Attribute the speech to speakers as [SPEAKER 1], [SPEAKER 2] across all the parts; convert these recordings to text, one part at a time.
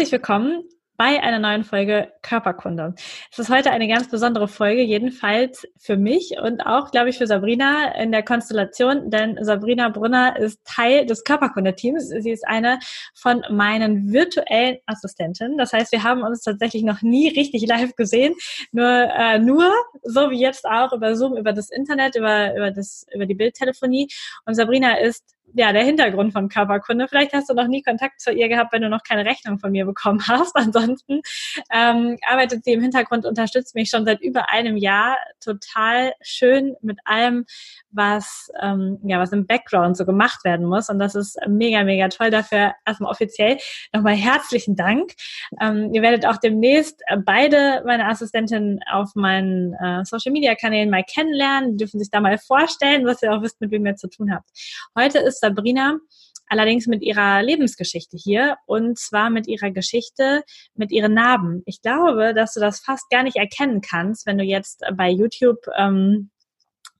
[SPEAKER 1] Herzlich willkommen bei einer neuen Folge Körperkunde. Es ist heute eine ganz besondere Folge, jedenfalls für mich und auch, glaube ich, für Sabrina in der Konstellation, denn Sabrina Brunner ist Teil des Körperkunde-Teams. Sie ist eine von meinen virtuellen Assistenten. Das heißt, wir haben uns tatsächlich noch nie richtig live gesehen, nur, äh, nur so wie jetzt auch über Zoom, über das Internet, über, über, das, über die Bildtelefonie. Und Sabrina ist ja, der Hintergrund von Körperkunde. Vielleicht hast du noch nie Kontakt zu ihr gehabt, wenn du noch keine Rechnung von mir bekommen hast. Ansonsten ähm, arbeitet sie im Hintergrund, unterstützt mich schon seit über einem Jahr total schön mit allem, was ähm, ja was im Background so gemacht werden muss. Und das ist mega, mega toll. Dafür erstmal offiziell nochmal herzlichen Dank. Ähm, ihr werdet auch demnächst beide meine Assistentinnen auf meinen äh, Social Media Kanälen mal kennenlernen. Die dürfen sich da mal vorstellen, was ihr auch wisst, mit wem ihr zu tun habt. Heute ist Sabrina allerdings mit ihrer Lebensgeschichte hier und zwar mit ihrer Geschichte mit ihren Narben. Ich glaube, dass du das fast gar nicht erkennen kannst, wenn du jetzt bei YouTube ähm,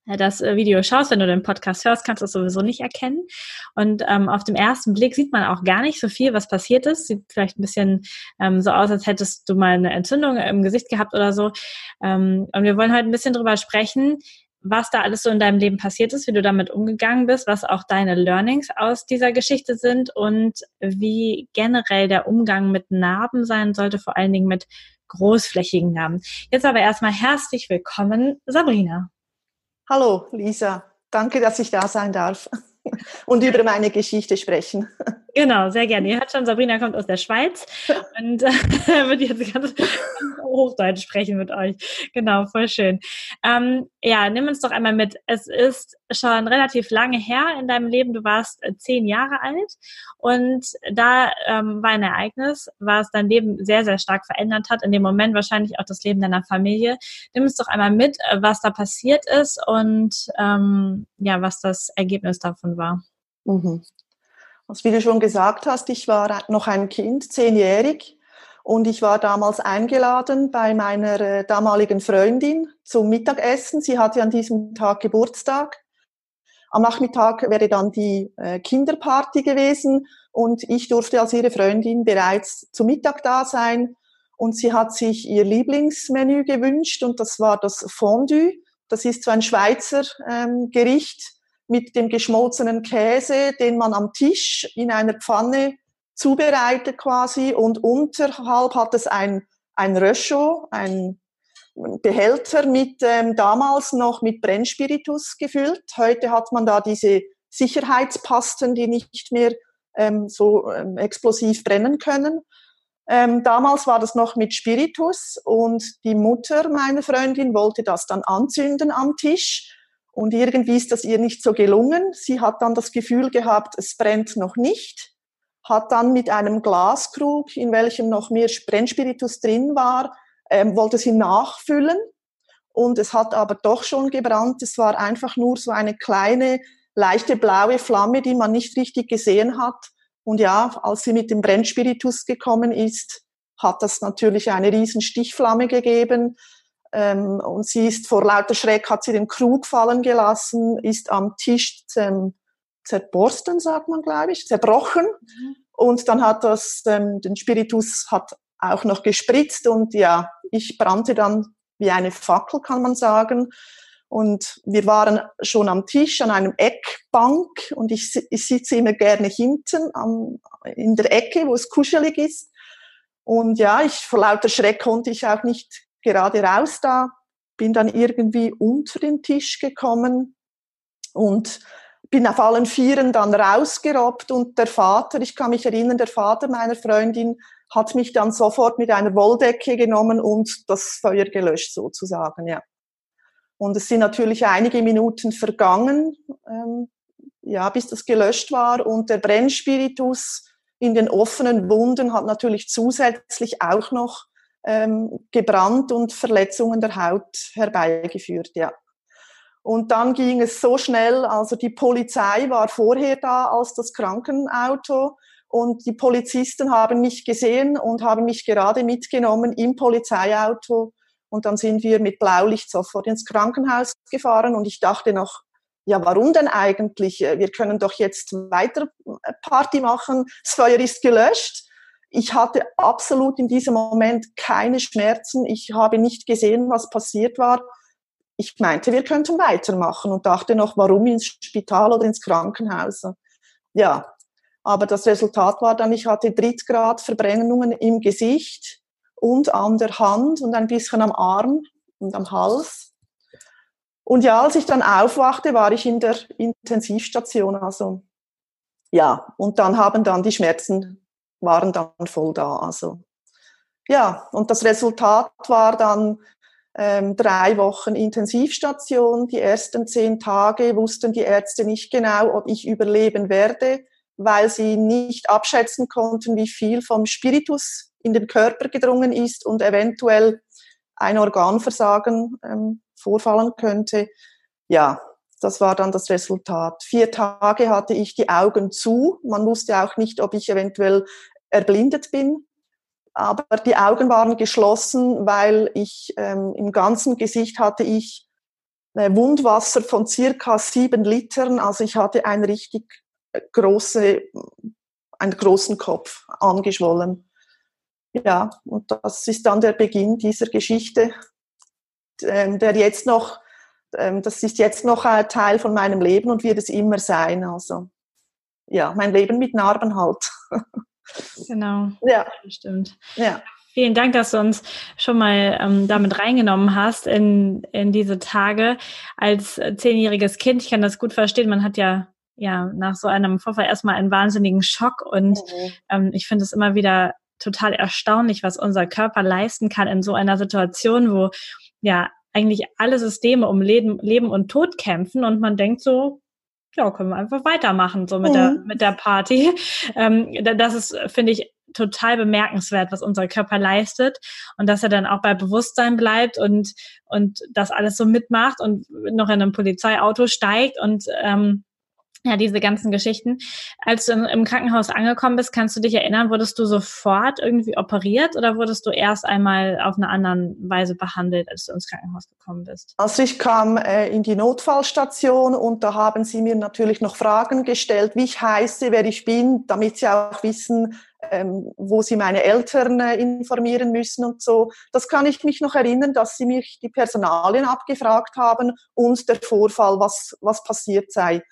[SPEAKER 1] das Video schaust, wenn du den Podcast hörst, kannst du es sowieso nicht erkennen. Und ähm, auf dem ersten Blick sieht man auch gar nicht so viel, was passiert ist. Sieht vielleicht ein bisschen ähm, so aus, als hättest du mal eine Entzündung im Gesicht gehabt oder so. Ähm, und wir wollen heute ein bisschen drüber sprechen, was da alles so in deinem Leben passiert ist, wie du damit umgegangen bist, was auch deine Learnings aus dieser Geschichte sind und wie generell der Umgang mit Narben sein sollte, vor allen Dingen mit großflächigen Narben. Jetzt aber erstmal herzlich willkommen, Sabrina.
[SPEAKER 2] Hallo, Lisa. Danke, dass ich da sein darf und über meine Geschichte sprechen.
[SPEAKER 1] Genau, sehr gerne. Ihr hört schon, Sabrina kommt aus der Schweiz und äh, wird jetzt ganz, ganz Hochdeutsch sprechen mit euch. Genau, voll schön. Ähm, ja, nimm uns doch einmal mit. Es ist schon relativ lange her in deinem Leben. Du warst äh, zehn Jahre alt und da ähm, war ein Ereignis, was dein Leben sehr, sehr stark verändert hat. In dem Moment wahrscheinlich auch das Leben deiner Familie. Nimm uns doch einmal mit, äh, was da passiert ist und ähm, ja, was das Ergebnis davon war.
[SPEAKER 2] Mhm. Also wie du schon gesagt hast, ich war noch ein Kind, zehnjährig, und ich war damals eingeladen bei meiner äh, damaligen Freundin zum Mittagessen. Sie hatte an diesem Tag Geburtstag. Am Nachmittag wäre dann die äh, Kinderparty gewesen und ich durfte als ihre Freundin bereits zum Mittag da sein. Und sie hat sich ihr Lieblingsmenü gewünscht und das war das Fondue. Das ist so ein Schweizer ähm, Gericht mit dem geschmolzenen Käse, den man am Tisch in einer Pfanne zubereitet quasi und unterhalb hat es ein, ein Röschel, ein Behälter mit ähm, damals noch mit Brennspiritus gefüllt. Heute hat man da diese Sicherheitspasten, die nicht mehr ähm, so ähm, explosiv brennen können. Ähm, damals war das noch mit Spiritus und die Mutter meiner Freundin wollte das dann anzünden am Tisch und irgendwie ist das ihr nicht so gelungen. Sie hat dann das Gefühl gehabt, es brennt noch nicht, hat dann mit einem Glaskrug, in welchem noch mehr Brennspiritus drin war, ähm, wollte sie nachfüllen. Und es hat aber doch schon gebrannt. Es war einfach nur so eine kleine, leichte blaue Flamme, die man nicht richtig gesehen hat. Und ja, als sie mit dem Brennspiritus gekommen ist, hat das natürlich eine riesen Stichflamme gegeben. Ähm, und sie ist vor lauter Schreck, hat sie den Krug fallen gelassen, ist am Tisch zer zerborsten, sagt man, glaube ich, zerbrochen. Mhm. Und dann hat das, ähm, den Spiritus hat auch noch gespritzt und ja, ich brannte dann wie eine Fackel, kann man sagen. Und wir waren schon am Tisch an einem Eckbank und ich, ich sitze immer gerne hinten am, in der Ecke, wo es kuschelig ist. Und ja, ich vor lauter Schreck konnte ich auch nicht gerade raus da, bin dann irgendwie unter den Tisch gekommen und bin auf allen Vieren dann rausgerobbt und der Vater, ich kann mich erinnern, der Vater meiner Freundin hat mich dann sofort mit einer Wolldecke genommen und das Feuer gelöscht sozusagen, ja. Und es sind natürlich einige Minuten vergangen, ähm, ja, bis das gelöscht war und der Brennspiritus in den offenen Wunden hat natürlich zusätzlich auch noch ähm, gebrannt und Verletzungen der Haut herbeigeführt, ja. Und dann ging es so schnell, also die Polizei war vorher da als das Krankenauto und die Polizisten haben mich gesehen und haben mich gerade mitgenommen im Polizeiauto und dann sind wir mit Blaulicht sofort ins Krankenhaus gefahren und ich dachte noch, ja, warum denn eigentlich? Wir können doch jetzt weiter Party machen, das Feuer ist gelöscht. Ich hatte absolut in diesem Moment keine Schmerzen. Ich habe nicht gesehen, was passiert war. Ich meinte, wir könnten weitermachen und dachte noch, warum ins Spital oder ins Krankenhaus? Ja, aber das Resultat war dann, ich hatte Drittgrad-Verbrennungen im Gesicht und an der Hand und ein bisschen am Arm und am Hals. Und ja, als ich dann aufwachte, war ich in der Intensivstation. Also ja, und dann haben dann die Schmerzen waren dann voll da. Also ja, und das Resultat war dann ähm, drei Wochen Intensivstation. Die ersten zehn Tage wussten die Ärzte nicht genau, ob ich überleben werde, weil sie nicht abschätzen konnten, wie viel vom Spiritus in den Körper gedrungen ist und eventuell ein Organversagen ähm, vorfallen könnte. Ja, das war dann das Resultat. Vier Tage hatte ich die Augen zu. Man wusste auch nicht, ob ich eventuell erblindet bin. Aber die Augen waren geschlossen, weil ich ähm, im ganzen Gesicht hatte ich äh, Wundwasser von circa sieben Litern. Also ich hatte ein richtig äh, große, einen großen Kopf angeschwollen. Ja, und das ist dann der Beginn dieser Geschichte, ähm, der jetzt noch, ähm, das ist jetzt noch ein Teil von meinem Leben und wird es immer sein. Also ja, mein Leben mit Narben halt.
[SPEAKER 1] Genau. Ja. Stimmt. Ja. Vielen Dank, dass du uns schon mal ähm, damit reingenommen hast in, in diese Tage als äh, zehnjähriges Kind. Ich kann das gut verstehen. Man hat ja ja nach so einem Vorfall erstmal einen wahnsinnigen Schock und mhm. ähm, ich finde es immer wieder total erstaunlich, was unser Körper leisten kann in so einer Situation, wo ja eigentlich alle Systeme um Leben, Leben und Tod kämpfen und man denkt so, ja, können wir einfach weitermachen, so mit, mhm. der, mit der Party. Ähm, das ist, finde ich, total bemerkenswert, was unser Körper leistet und dass er dann auch bei Bewusstsein bleibt und, und das alles so mitmacht und noch in einem Polizeiauto steigt und ähm, ja, diese ganzen Geschichten. Als du im Krankenhaus angekommen bist, kannst du dich erinnern, wurdest du sofort irgendwie operiert oder wurdest du erst einmal auf eine andere Weise behandelt, als du ins Krankenhaus gekommen bist?
[SPEAKER 2] Also ich kam äh, in die Notfallstation und da haben sie mir natürlich noch Fragen gestellt, wie ich heiße, wer ich bin, damit sie auch wissen, ähm, wo sie meine Eltern äh, informieren müssen und so. Das kann ich mich noch erinnern, dass sie mich die Personalien abgefragt haben und der Vorfall, was, was passiert sei.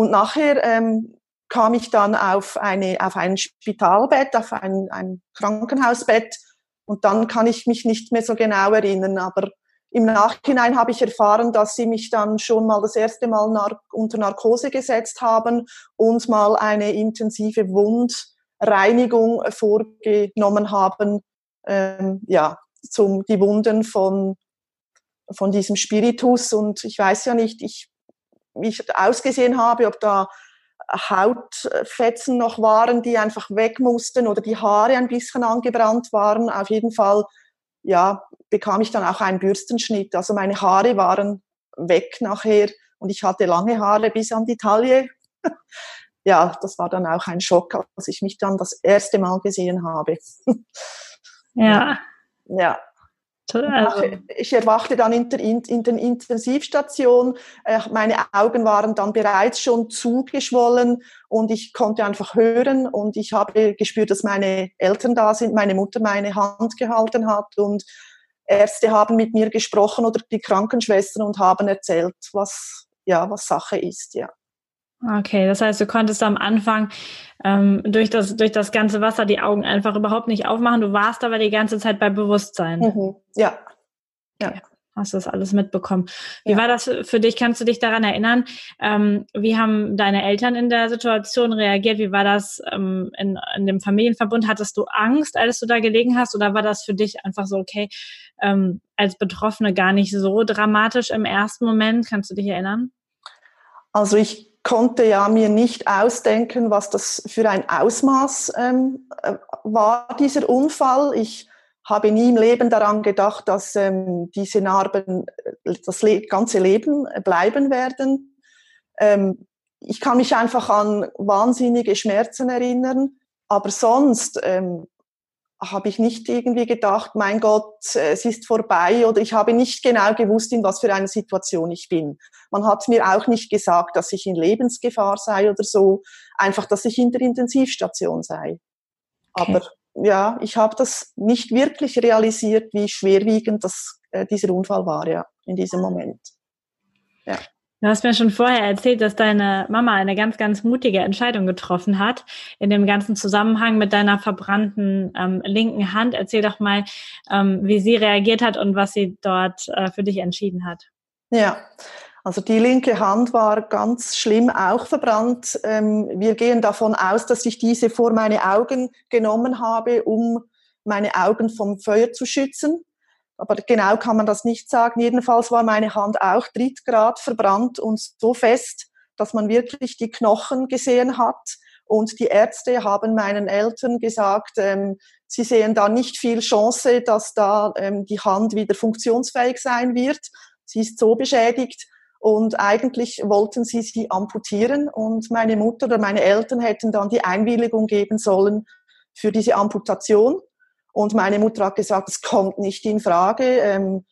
[SPEAKER 2] Und nachher ähm, kam ich dann auf, eine, auf ein Spitalbett, auf ein, ein Krankenhausbett. Und dann kann ich mich nicht mehr so genau erinnern. Aber im Nachhinein habe ich erfahren, dass sie mich dann schon mal das erste Mal nar unter Narkose gesetzt haben und mal eine intensive Wundreinigung vorgenommen haben, ähm, ja, zum die Wunden von von diesem Spiritus. Und ich weiß ja nicht, ich ich ausgesehen habe, ob da Hautfetzen noch waren, die einfach weg mussten oder die Haare ein bisschen angebrannt waren. Auf jeden Fall, ja, bekam ich dann auch einen Bürstenschnitt. Also meine Haare waren weg nachher und ich hatte lange Haare bis an die Taille. ja, das war dann auch ein Schock, als ich mich dann das erste Mal gesehen habe.
[SPEAKER 1] ja.
[SPEAKER 2] Ja. Also. Ich erwachte dann in der, in der Intensivstation. Äh, meine Augen waren dann bereits schon zugeschwollen und ich konnte einfach hören und ich habe gespürt, dass meine Eltern da sind, meine Mutter meine Hand gehalten hat und Ärzte haben mit mir gesprochen oder die Krankenschwestern und haben erzählt, was, ja, was Sache ist, ja.
[SPEAKER 1] Okay, das heißt, du konntest am Anfang ähm, durch, das, durch das ganze Wasser die Augen einfach überhaupt nicht aufmachen. Du warst aber die ganze Zeit bei Bewusstsein.
[SPEAKER 2] Mhm. Ja.
[SPEAKER 1] ja. Okay. Hast du das alles mitbekommen? Wie ja. war das für dich? Kannst du dich daran erinnern? Ähm, wie haben deine Eltern in der Situation reagiert? Wie war das ähm, in, in dem Familienverbund? Hattest du Angst, als du da gelegen hast? Oder war das für dich einfach so, okay, ähm, als Betroffene gar nicht so dramatisch im ersten Moment? Kannst du dich erinnern?
[SPEAKER 2] Also ich konnte ja mir nicht ausdenken, was das für ein Ausmaß ähm, äh, war, dieser Unfall. Ich habe nie im Leben daran gedacht, dass ähm, diese Narben äh, das le ganze Leben bleiben werden. Ähm, ich kann mich einfach an wahnsinnige Schmerzen erinnern, aber sonst ähm, habe ich nicht irgendwie gedacht, mein Gott, es ist vorbei oder ich habe nicht genau gewusst, in was für einer Situation ich bin. Man hat mir auch nicht gesagt, dass ich in Lebensgefahr sei oder so, einfach, dass ich in der Intensivstation sei. Okay. Aber ja, ich habe das nicht wirklich realisiert, wie schwerwiegend das, äh, dieser Unfall war, ja, in diesem Moment.
[SPEAKER 1] Ja. Du hast mir schon vorher erzählt, dass deine Mama eine ganz, ganz mutige Entscheidung getroffen hat in dem ganzen Zusammenhang mit deiner verbrannten ähm, linken Hand. Erzähl doch mal, ähm, wie sie reagiert hat und was sie dort äh, für dich entschieden hat.
[SPEAKER 2] Ja, also die linke Hand war ganz schlimm auch verbrannt. Ähm, wir gehen davon aus, dass ich diese vor meine Augen genommen habe, um meine Augen vom Feuer zu schützen aber genau kann man das nicht sagen. Jedenfalls war meine Hand auch Drittgrad verbrannt und so fest, dass man wirklich die Knochen gesehen hat. Und die Ärzte haben meinen Eltern gesagt, ähm, sie sehen da nicht viel Chance, dass da ähm, die Hand wieder funktionsfähig sein wird. Sie ist so beschädigt. Und eigentlich wollten sie sie amputieren. Und meine Mutter oder meine Eltern hätten dann die Einwilligung geben sollen für diese Amputation. Und meine Mutter hat gesagt, es kommt nicht in Frage. Ähm,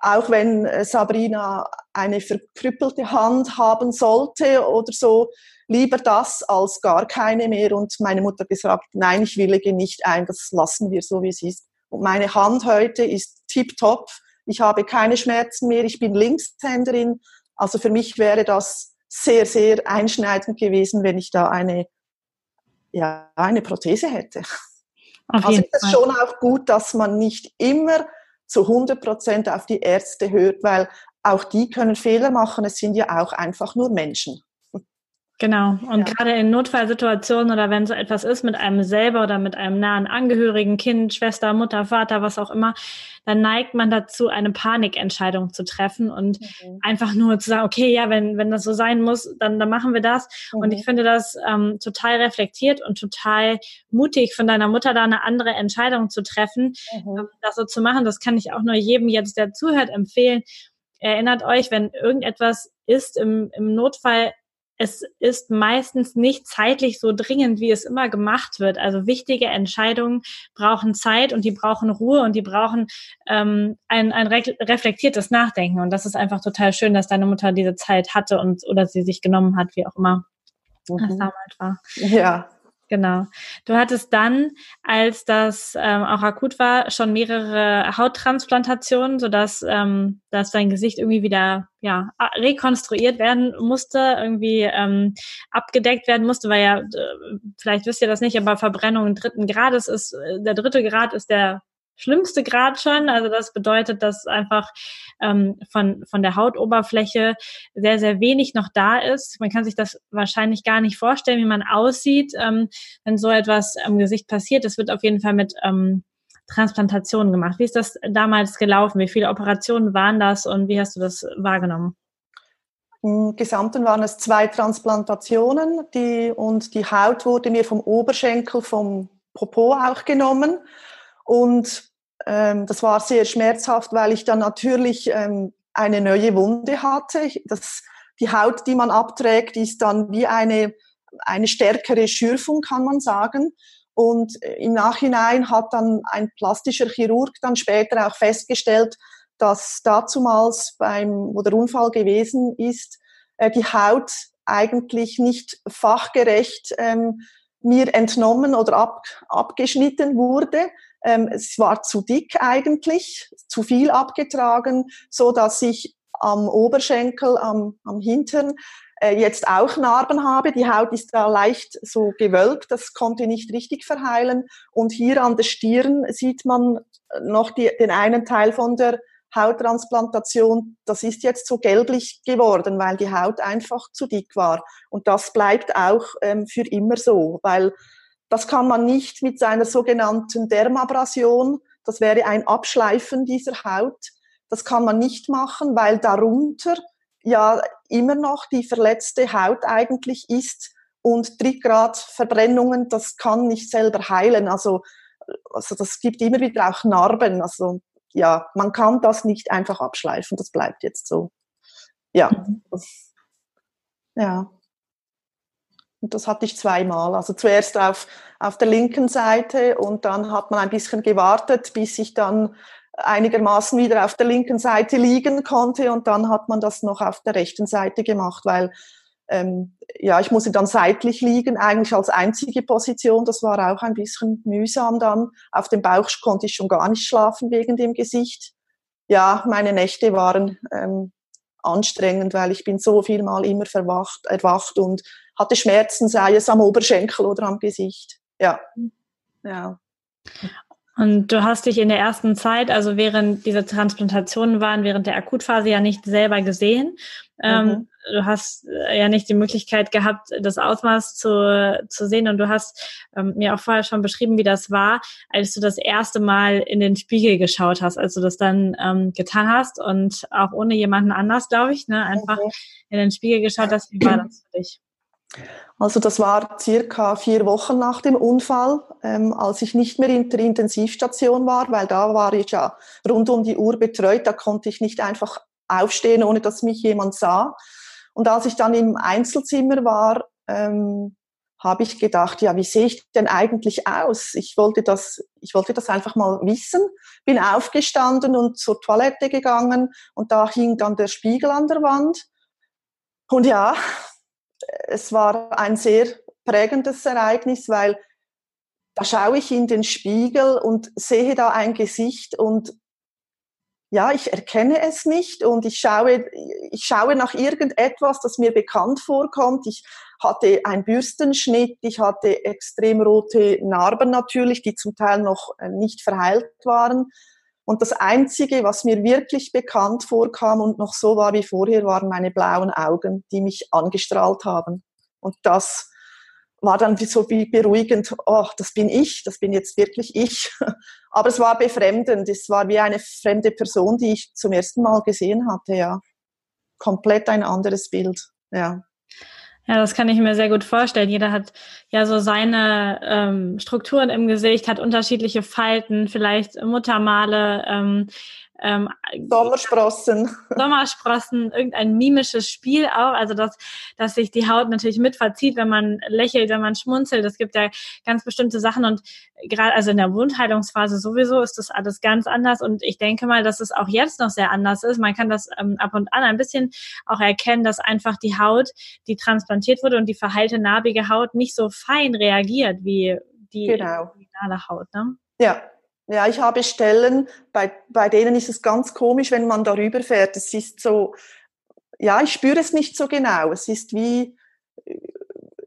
[SPEAKER 2] auch wenn äh, Sabrina eine verkrüppelte Hand haben sollte oder so, lieber das als gar keine mehr. Und meine Mutter gesagt, nein, ich willige nicht ein, das lassen wir so, wie es ist. Und meine Hand heute ist tiptop. Ich habe keine Schmerzen mehr. Ich bin Linkshänderin. Also für mich wäre das sehr, sehr einschneidend gewesen, wenn ich da eine, ja, eine Prothese hätte. Auf also ist es schon auch gut, dass man nicht immer zu 100 Prozent auf die Ärzte hört, weil auch die können Fehler machen. Es sind ja auch einfach nur Menschen.
[SPEAKER 1] Genau. Und ja. gerade in Notfallsituationen oder wenn so etwas ist mit einem selber oder mit einem nahen Angehörigen, Kind, Schwester, Mutter, Vater, was auch immer, dann neigt man dazu, eine Panikentscheidung zu treffen und mhm. einfach nur zu sagen, okay, ja, wenn, wenn das so sein muss, dann, dann machen wir das. Mhm. Und ich finde das ähm, total reflektiert und total mutig von deiner Mutter, da eine andere Entscheidung zu treffen, mhm. Ähm, das so zu machen. Das kann ich auch nur jedem jetzt, der zuhört, empfehlen. Erinnert euch, wenn irgendetwas ist im, im Notfall, es ist meistens nicht zeitlich so dringend, wie es immer gemacht wird. Also wichtige Entscheidungen brauchen Zeit und die brauchen Ruhe und die brauchen ähm, ein, ein reflektiertes Nachdenken. Und das ist einfach total schön, dass deine Mutter diese Zeit hatte und oder sie sich genommen hat, wie auch immer mhm. das damals war.
[SPEAKER 2] Ja,
[SPEAKER 1] Genau. Du hattest dann, als das ähm, auch akut war, schon mehrere Hauttransplantationen, sodass ähm, dass dein Gesicht irgendwie wieder ja rekonstruiert werden musste, irgendwie ähm, abgedeckt werden musste, weil ja, vielleicht wisst ihr das nicht, aber Verbrennung dritten Grades ist, äh, der dritte Grad ist der schlimmste Grad schon. Also das bedeutet, dass einfach ähm, von, von der Hautoberfläche sehr, sehr wenig noch da ist. Man kann sich das wahrscheinlich gar nicht vorstellen, wie man aussieht, ähm, wenn so etwas am Gesicht passiert. Das wird auf jeden Fall mit ähm, Transplantationen gemacht. Wie ist das damals gelaufen? Wie viele Operationen waren das und wie hast du das wahrgenommen?
[SPEAKER 2] Im Gesamten waren es zwei Transplantationen die, und die Haut wurde mir vom Oberschenkel, vom Popo auch genommen. Und ähm, das war sehr schmerzhaft, weil ich dann natürlich ähm, eine neue Wunde hatte. Das, die Haut, die man abträgt, ist dann wie eine, eine stärkere Schürfung, kann man sagen. Und im Nachhinein hat dann ein plastischer Chirurg dann später auch festgestellt, dass dazumals beim, wo der Unfall gewesen ist, äh, die Haut eigentlich nicht fachgerecht ähm, mir entnommen oder ab, abgeschnitten wurde, ähm, es war zu dick eigentlich, zu viel abgetragen, so dass ich am Oberschenkel, am, am Hintern äh, jetzt auch Narben habe. Die Haut ist da leicht so gewölbt, das konnte nicht richtig verheilen. Und hier an der Stirn sieht man noch die, den einen Teil von der Hauttransplantation, das ist jetzt so gelblich geworden, weil die Haut einfach zu dick war. Und das bleibt auch ähm, für immer so, weil das kann man nicht mit seiner sogenannten Dermabrasion, das wäre ein Abschleifen dieser Haut. Das kann man nicht machen, weil darunter ja immer noch die verletzte Haut eigentlich ist und Trittgradverbrennungen, das kann nicht selber heilen. Also, also das gibt immer wieder auch Narben. Also ja, man kann das nicht einfach abschleifen, das bleibt jetzt so. Ja. Mhm. Ja. Und das hatte ich zweimal. Also zuerst auf, auf der linken Seite und dann hat man ein bisschen gewartet, bis ich dann einigermaßen wieder auf der linken Seite liegen konnte und dann hat man das noch auf der rechten Seite gemacht, weil ähm, ja, ich musste dann seitlich liegen, eigentlich als einzige Position. Das war auch ein bisschen mühsam dann. Auf dem Bauch konnte ich schon gar nicht schlafen wegen dem Gesicht. Ja, meine Nächte waren ähm, anstrengend, weil ich bin so viel mal immer verwacht, erwacht und hatte Schmerzen, sei es am Oberschenkel oder am Gesicht. Ja. ja.
[SPEAKER 1] Und du hast dich in der ersten Zeit, also während diese Transplantationen waren, während der Akutphase ja nicht selber gesehen. Ähm, mhm. du hast äh, ja nicht die Möglichkeit gehabt, das Ausmaß zu, zu sehen. Und du hast ähm, mir auch vorher schon beschrieben, wie das war, als du das erste Mal in den Spiegel geschaut hast, als du das dann ähm, getan hast und auch ohne jemanden anders, glaube ich, ne, einfach mhm. in den Spiegel geschaut hast. Wie war das für dich?
[SPEAKER 2] Also das war circa vier Wochen nach dem Unfall, ähm, als ich nicht mehr in der Intensivstation war, weil da war ich ja rund um die Uhr betreut, da konnte ich nicht einfach aufstehen, ohne dass mich jemand sah. Und als ich dann im Einzelzimmer war, ähm, habe ich gedacht, ja, wie sehe ich denn eigentlich aus? Ich wollte das, ich wollte das einfach mal wissen. Bin aufgestanden und zur Toilette gegangen und da hing dann der Spiegel an der Wand. Und ja, es war ein sehr prägendes Ereignis, weil da schaue ich in den Spiegel und sehe da ein Gesicht und ja, ich erkenne es nicht und ich schaue, ich schaue nach irgendetwas, das mir bekannt vorkommt. Ich hatte einen Bürstenschnitt, ich hatte extrem rote Narben natürlich, die zum Teil noch äh, nicht verheilt waren. Und das Einzige, was mir wirklich bekannt vorkam und noch so war wie vorher, waren meine blauen Augen, die mich angestrahlt haben. Und das war dann so wie beruhigend, oh, das bin ich, das bin jetzt wirklich ich. Aber es war befremdend, es war wie eine fremde Person, die ich zum ersten Mal gesehen hatte, ja. Komplett ein anderes Bild, ja.
[SPEAKER 1] Ja, das kann ich mir sehr gut vorstellen. Jeder hat ja so seine ähm, Strukturen im Gesicht, hat unterschiedliche Falten, vielleicht Muttermale, ähm,
[SPEAKER 2] ähm, Sommersprossen.
[SPEAKER 1] Sommersprossen, irgendein mimisches Spiel auch, also dass, dass sich die Haut natürlich mit verzieht, wenn man lächelt, wenn man schmunzelt. Es gibt ja ganz bestimmte Sachen und gerade also in der Wundheilungsphase sowieso ist das alles ganz anders und ich denke mal, dass es auch jetzt noch sehr anders ist. Man kann das ähm, ab und an ein bisschen auch erkennen, dass einfach die Haut, die transplantiert wurde und die verheilte narbige Haut nicht so fein reagiert wie die
[SPEAKER 2] genau.
[SPEAKER 1] originale Haut. Ne?
[SPEAKER 2] Ja, ja, ich habe Stellen, bei, bei denen ist es ganz komisch, wenn man darüber fährt. Es ist so, ja, ich spüre es nicht so genau. Es ist wie,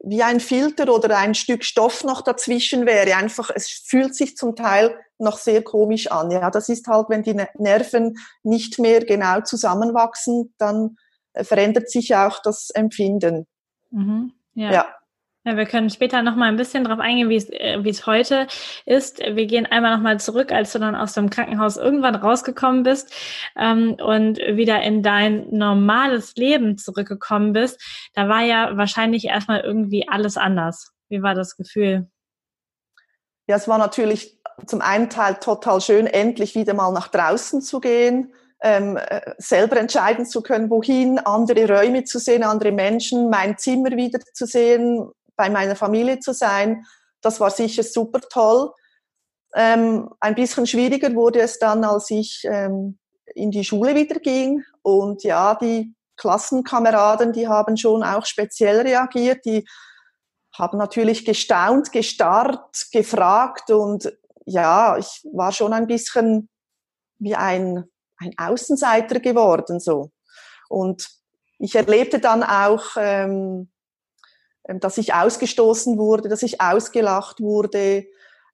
[SPEAKER 2] wie ein Filter oder ein Stück Stoff noch dazwischen wäre. Einfach, es fühlt sich zum Teil noch sehr komisch an. Ja, das ist halt, wenn die Nerven nicht mehr genau zusammenwachsen, dann verändert sich auch das Empfinden.
[SPEAKER 1] Mhm, ja. ja. Ja, wir können später noch mal ein bisschen darauf eingehen, wie es, äh, wie es heute ist. Wir gehen einmal noch mal zurück, als du dann aus dem Krankenhaus irgendwann rausgekommen bist ähm, und wieder in dein normales Leben zurückgekommen bist. Da war ja wahrscheinlich erstmal irgendwie alles anders. Wie war das Gefühl?
[SPEAKER 2] Ja, es war natürlich zum einen Teil total schön, endlich wieder mal nach draußen zu gehen, ähm, äh, selber entscheiden zu können, wohin, andere Räume zu sehen, andere Menschen, mein Zimmer wieder zu sehen, bei meiner Familie zu sein. Das war sicher super toll. Ähm, ein bisschen schwieriger wurde es dann, als ich ähm, in die Schule wieder ging. Und ja, die Klassenkameraden, die haben schon auch speziell reagiert. Die haben natürlich gestaunt, gestarrt, gefragt. Und ja, ich war schon ein bisschen wie ein, ein Außenseiter geworden. so. Und ich erlebte dann auch ähm, dass ich ausgestoßen wurde, dass ich ausgelacht wurde,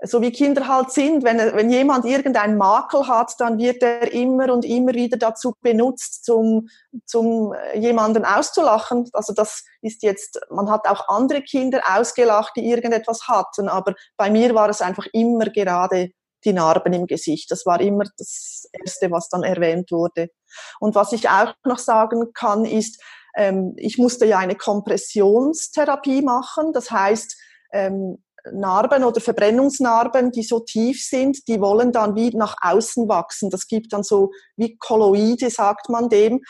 [SPEAKER 2] so wie Kinder halt sind. Wenn, wenn jemand irgendeinen Makel hat, dann wird er immer und immer wieder dazu benutzt, zum, zum äh, jemanden auszulachen. Also das ist jetzt, man hat auch andere Kinder ausgelacht, die irgendetwas hatten, aber bei mir war es einfach immer gerade die Narben im Gesicht. Das war immer das Erste, was dann erwähnt wurde. Und was ich auch noch sagen kann, ist, ähm, ich musste ja eine Kompressionstherapie machen. Das heißt, ähm, Narben oder Verbrennungsnarben, die so tief sind, die wollen dann wie nach außen wachsen. Das gibt dann so wie Kolloide, sagt man dem.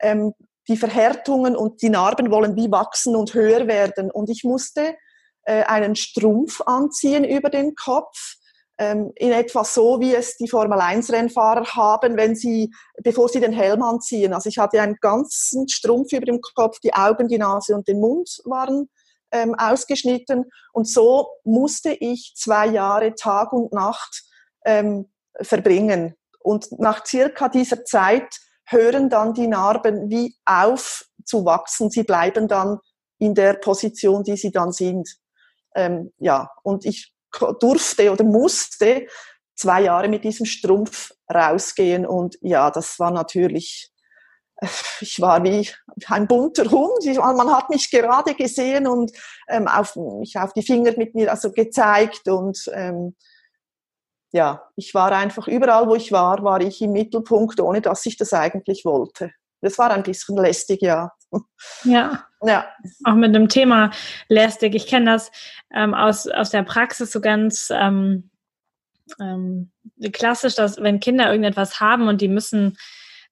[SPEAKER 2] Ähm, die Verhärtungen und die Narben wollen wie wachsen und höher werden. Und ich musste äh, einen Strumpf anziehen über den Kopf, ähm, in etwa so, wie es die Formel-1-Rennfahrer haben, wenn sie, bevor sie den Helm anziehen. Also ich hatte einen ganzen Strumpf über dem Kopf, die Augen, die Nase und den Mund waren ähm, ausgeschnitten. Und so musste ich zwei Jahre Tag und Nacht ähm, verbringen. Und nach circa dieser Zeit hören dann die Narben wie auf zu wachsen. Sie bleiben dann in der Position, die sie dann sind. Ähm, ja, und ich durfte oder musste zwei Jahre mit diesem Strumpf rausgehen und ja, das war natürlich ich war wie ein bunter Hund. man hat mich gerade gesehen und ähm, auf, mich auf die Finger mit mir also gezeigt und ähm, ja, ich war einfach überall, wo ich war, war ich im Mittelpunkt, ohne dass ich das eigentlich wollte. Das war ein bisschen lästig, ja.
[SPEAKER 1] Ja. Ja. Auch mit dem Thema lästig. Ich kenne das ähm, aus, aus der Praxis so ganz ähm, ähm, klassisch, dass wenn Kinder irgendetwas haben und die müssen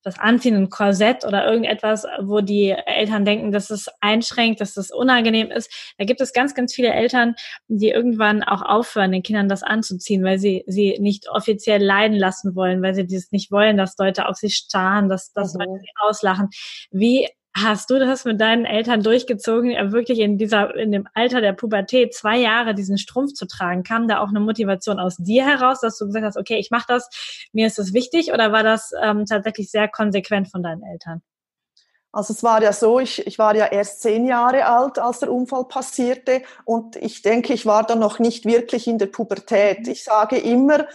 [SPEAKER 1] das Anziehen, ein Korsett oder irgendetwas, wo die Eltern denken, dass es einschränkt, dass es unangenehm ist. Da gibt es ganz, ganz viele Eltern, die irgendwann auch aufhören, den Kindern das anzuziehen, weil sie sie nicht offiziell leiden lassen wollen, weil sie dieses nicht wollen, dass Leute auf sie starren, dass, dass mhm. Leute sie auslachen. Wie Hast du das mit deinen Eltern durchgezogen, wirklich in dieser, in dem Alter der Pubertät zwei Jahre diesen Strumpf zu tragen? Kam da auch eine Motivation aus dir heraus, dass du gesagt hast, okay, ich mache das, mir ist das wichtig, oder war das ähm, tatsächlich sehr konsequent von deinen Eltern?
[SPEAKER 2] Also es war ja so, ich, ich war ja erst zehn Jahre alt, als der Unfall passierte und ich denke, ich war dann noch nicht wirklich in der Pubertät. Ich sage immer,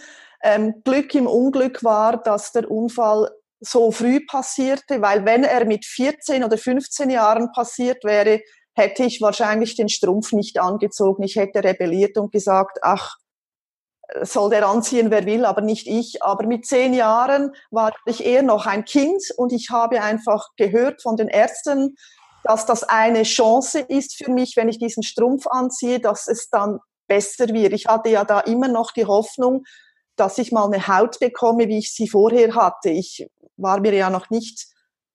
[SPEAKER 2] ähm, Glück im Unglück war, dass der Unfall so früh passierte, weil wenn er mit 14 oder 15 Jahren passiert wäre, hätte ich wahrscheinlich den Strumpf nicht angezogen. Ich hätte rebelliert und gesagt, ach, soll der anziehen, wer will, aber nicht ich. Aber mit zehn Jahren war ich eher noch ein Kind und ich habe einfach gehört von den Ärzten, dass das eine Chance ist für mich, wenn ich diesen Strumpf anziehe, dass es dann besser wird. Ich hatte ja da immer noch die Hoffnung, dass ich mal eine Haut bekomme, wie ich sie vorher hatte. Ich war mir ja noch nicht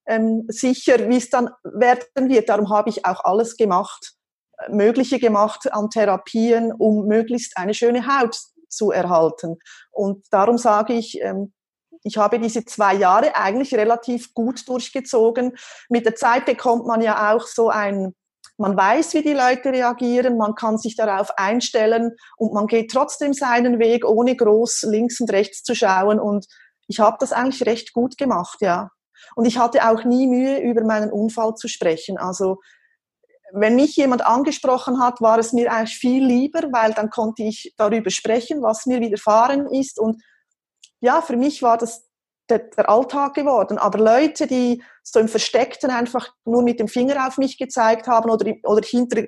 [SPEAKER 2] ähm, sicher, wie es dann werden wird. Darum habe ich auch alles gemacht, äh, Mögliche gemacht an Therapien, um möglichst eine schöne Haut zu erhalten. Und darum sage ich, ähm, ich habe diese zwei Jahre eigentlich relativ gut durchgezogen. Mit der Zeit bekommt man ja auch so ein, man weiß, wie die Leute reagieren, man kann sich darauf einstellen und man geht trotzdem seinen Weg, ohne groß links und rechts zu schauen. Und ich habe das eigentlich recht gut gemacht, ja. Und ich hatte auch nie Mühe, über meinen Unfall zu sprechen. Also wenn mich jemand angesprochen hat, war es mir eigentlich viel lieber, weil dann konnte ich darüber sprechen, was mir widerfahren ist. Und ja, für mich war das der, Alltag geworden. Aber Leute, die so im Versteckten einfach nur mit dem Finger auf mich gezeigt haben oder, oder hinter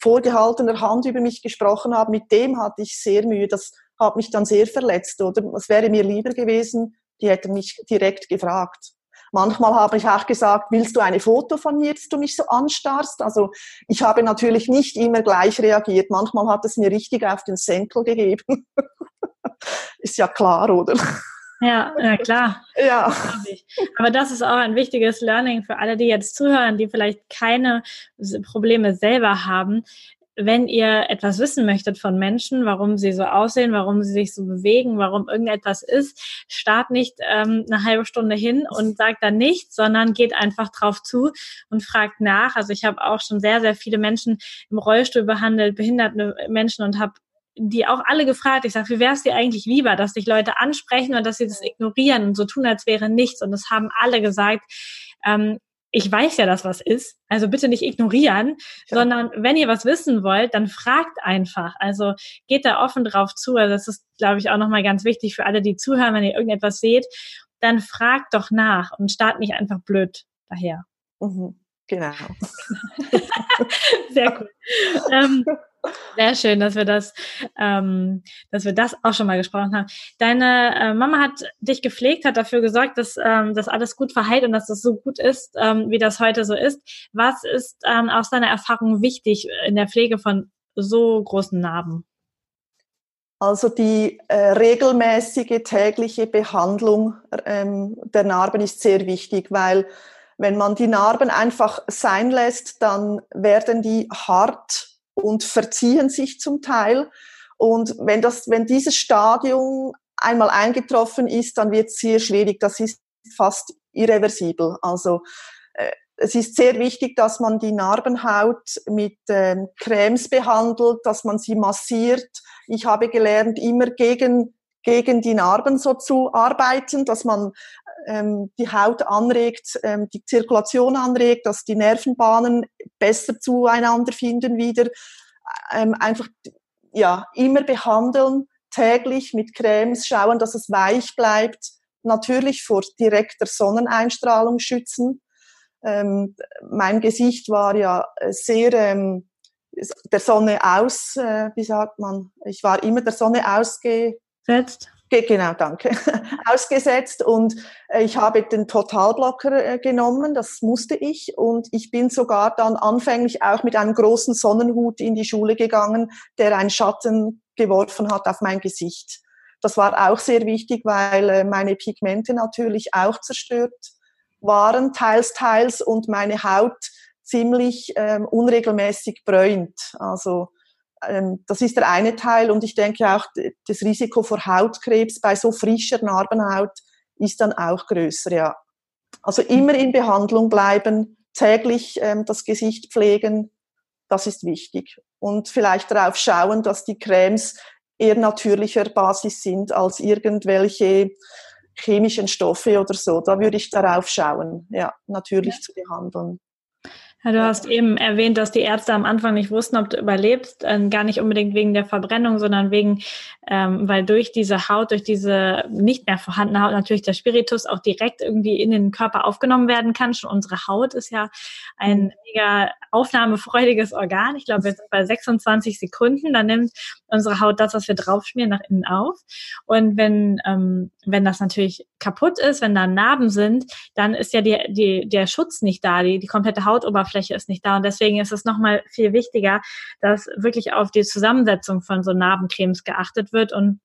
[SPEAKER 2] vorgehaltener Hand über mich gesprochen haben, mit dem hatte ich sehr Mühe. Das hat mich dann sehr verletzt. Oder es wäre mir lieber gewesen, die hätten mich direkt gefragt. Manchmal habe ich auch gesagt, willst du eine Foto von mir, dass du mich so anstarrst? Also ich habe natürlich nicht immer gleich reagiert. Manchmal hat es mir richtig auf den Senkel gegeben. ist ja klar, oder?
[SPEAKER 1] Ja, ja klar.
[SPEAKER 2] Ja.
[SPEAKER 1] Aber das ist auch ein wichtiges Learning für alle, die jetzt zuhören, die vielleicht keine Probleme selber haben wenn ihr etwas wissen möchtet von Menschen, warum sie so aussehen, warum sie sich so bewegen, warum irgendetwas ist, start nicht ähm, eine halbe Stunde hin und sagt dann nichts, sondern geht einfach drauf zu und fragt nach. Also ich habe auch schon sehr, sehr viele Menschen im Rollstuhl behandelt, behinderte Menschen und habe die auch alle gefragt. Ich sage, wie wäre es dir eigentlich lieber, dass dich Leute ansprechen und dass sie das ignorieren und so tun, als wäre nichts. Und das haben alle gesagt. Ähm, ich weiß ja, dass was ist. Also bitte nicht ignorieren, ja. sondern wenn ihr was wissen wollt, dann fragt einfach. Also geht da offen drauf zu. Also das ist, glaube ich, auch nochmal ganz wichtig für alle, die zuhören, wenn ihr irgendetwas seht, dann fragt doch nach und start nicht einfach blöd daher.
[SPEAKER 2] Mhm. Genau.
[SPEAKER 1] Sehr cool. Ähm, Sehr schön, dass wir das, ähm, dass wir das auch schon mal gesprochen haben. Deine äh, Mama hat dich gepflegt, hat dafür gesorgt, dass ähm, das alles gut verheilt und dass das so gut ist, ähm, wie das heute so ist. Was ist ähm, aus deiner Erfahrung wichtig in der Pflege von so großen Narben?
[SPEAKER 2] Also die äh, regelmäßige tägliche Behandlung ähm, der Narben ist sehr wichtig, weil wenn man die Narben einfach sein lässt, dann werden die hart und verziehen sich zum Teil. Und wenn, das, wenn dieses Stadium einmal eingetroffen ist, dann wird es sehr schwierig. Das ist fast irreversibel. Also äh, es ist sehr wichtig, dass man die Narbenhaut mit ähm, Cremes behandelt, dass man sie massiert. Ich habe gelernt, immer gegen, gegen die Narben so zu arbeiten, dass man ähm, die Haut anregt, ähm, die Zirkulation anregt, dass die Nervenbahnen besser zueinander finden wieder. Ähm, einfach ja immer behandeln, täglich mit Cremes schauen, dass es weich bleibt. Natürlich vor direkter Sonneneinstrahlung schützen. Ähm, mein Gesicht war ja sehr ähm, der Sonne aus, äh, wie sagt man, ich war immer der Sonne ausgesetzt. Genau, danke. Ausgesetzt und äh, ich habe den Totalblocker äh, genommen, das musste ich und ich bin sogar dann anfänglich auch mit einem großen Sonnenhut in die Schule gegangen, der einen Schatten geworfen hat auf mein Gesicht. Das war auch sehr wichtig, weil äh, meine Pigmente natürlich auch zerstört waren, teils, teils und meine Haut ziemlich ähm, unregelmäßig bräunt. Also das ist der eine Teil und ich denke auch, das Risiko vor Hautkrebs bei so frischer Narbenhaut ist dann auch größer, ja. Also immer in Behandlung bleiben, täglich ähm, das Gesicht pflegen, das ist wichtig. Und vielleicht darauf schauen, dass die Cremes eher natürlicher Basis sind als irgendwelche chemischen Stoffe oder so. Da würde ich darauf schauen, ja, natürlich ja. zu behandeln.
[SPEAKER 1] Ja, du hast eben erwähnt, dass die Ärzte am Anfang nicht wussten, ob du überlebst, äh, gar nicht unbedingt wegen der Verbrennung, sondern wegen, ähm, weil durch diese Haut, durch diese nicht mehr vorhandene Haut natürlich der Spiritus auch direkt irgendwie in den Körper aufgenommen werden kann. Schon unsere Haut ist ja ein mhm. mega aufnahmefreudiges Organ. Ich glaube, wir sind bei 26 Sekunden. Dann nimmt unsere Haut das, was wir draufschmieren, nach innen auf. Und wenn, ähm, wenn das natürlich kaputt ist, wenn da Narben sind, dann ist ja die, die, der Schutz nicht da. Die, die komplette Hautoberfläche ist nicht da. Und deswegen ist es nochmal viel wichtiger, dass wirklich auf die Zusammensetzung von so Narbencremes geachtet wird und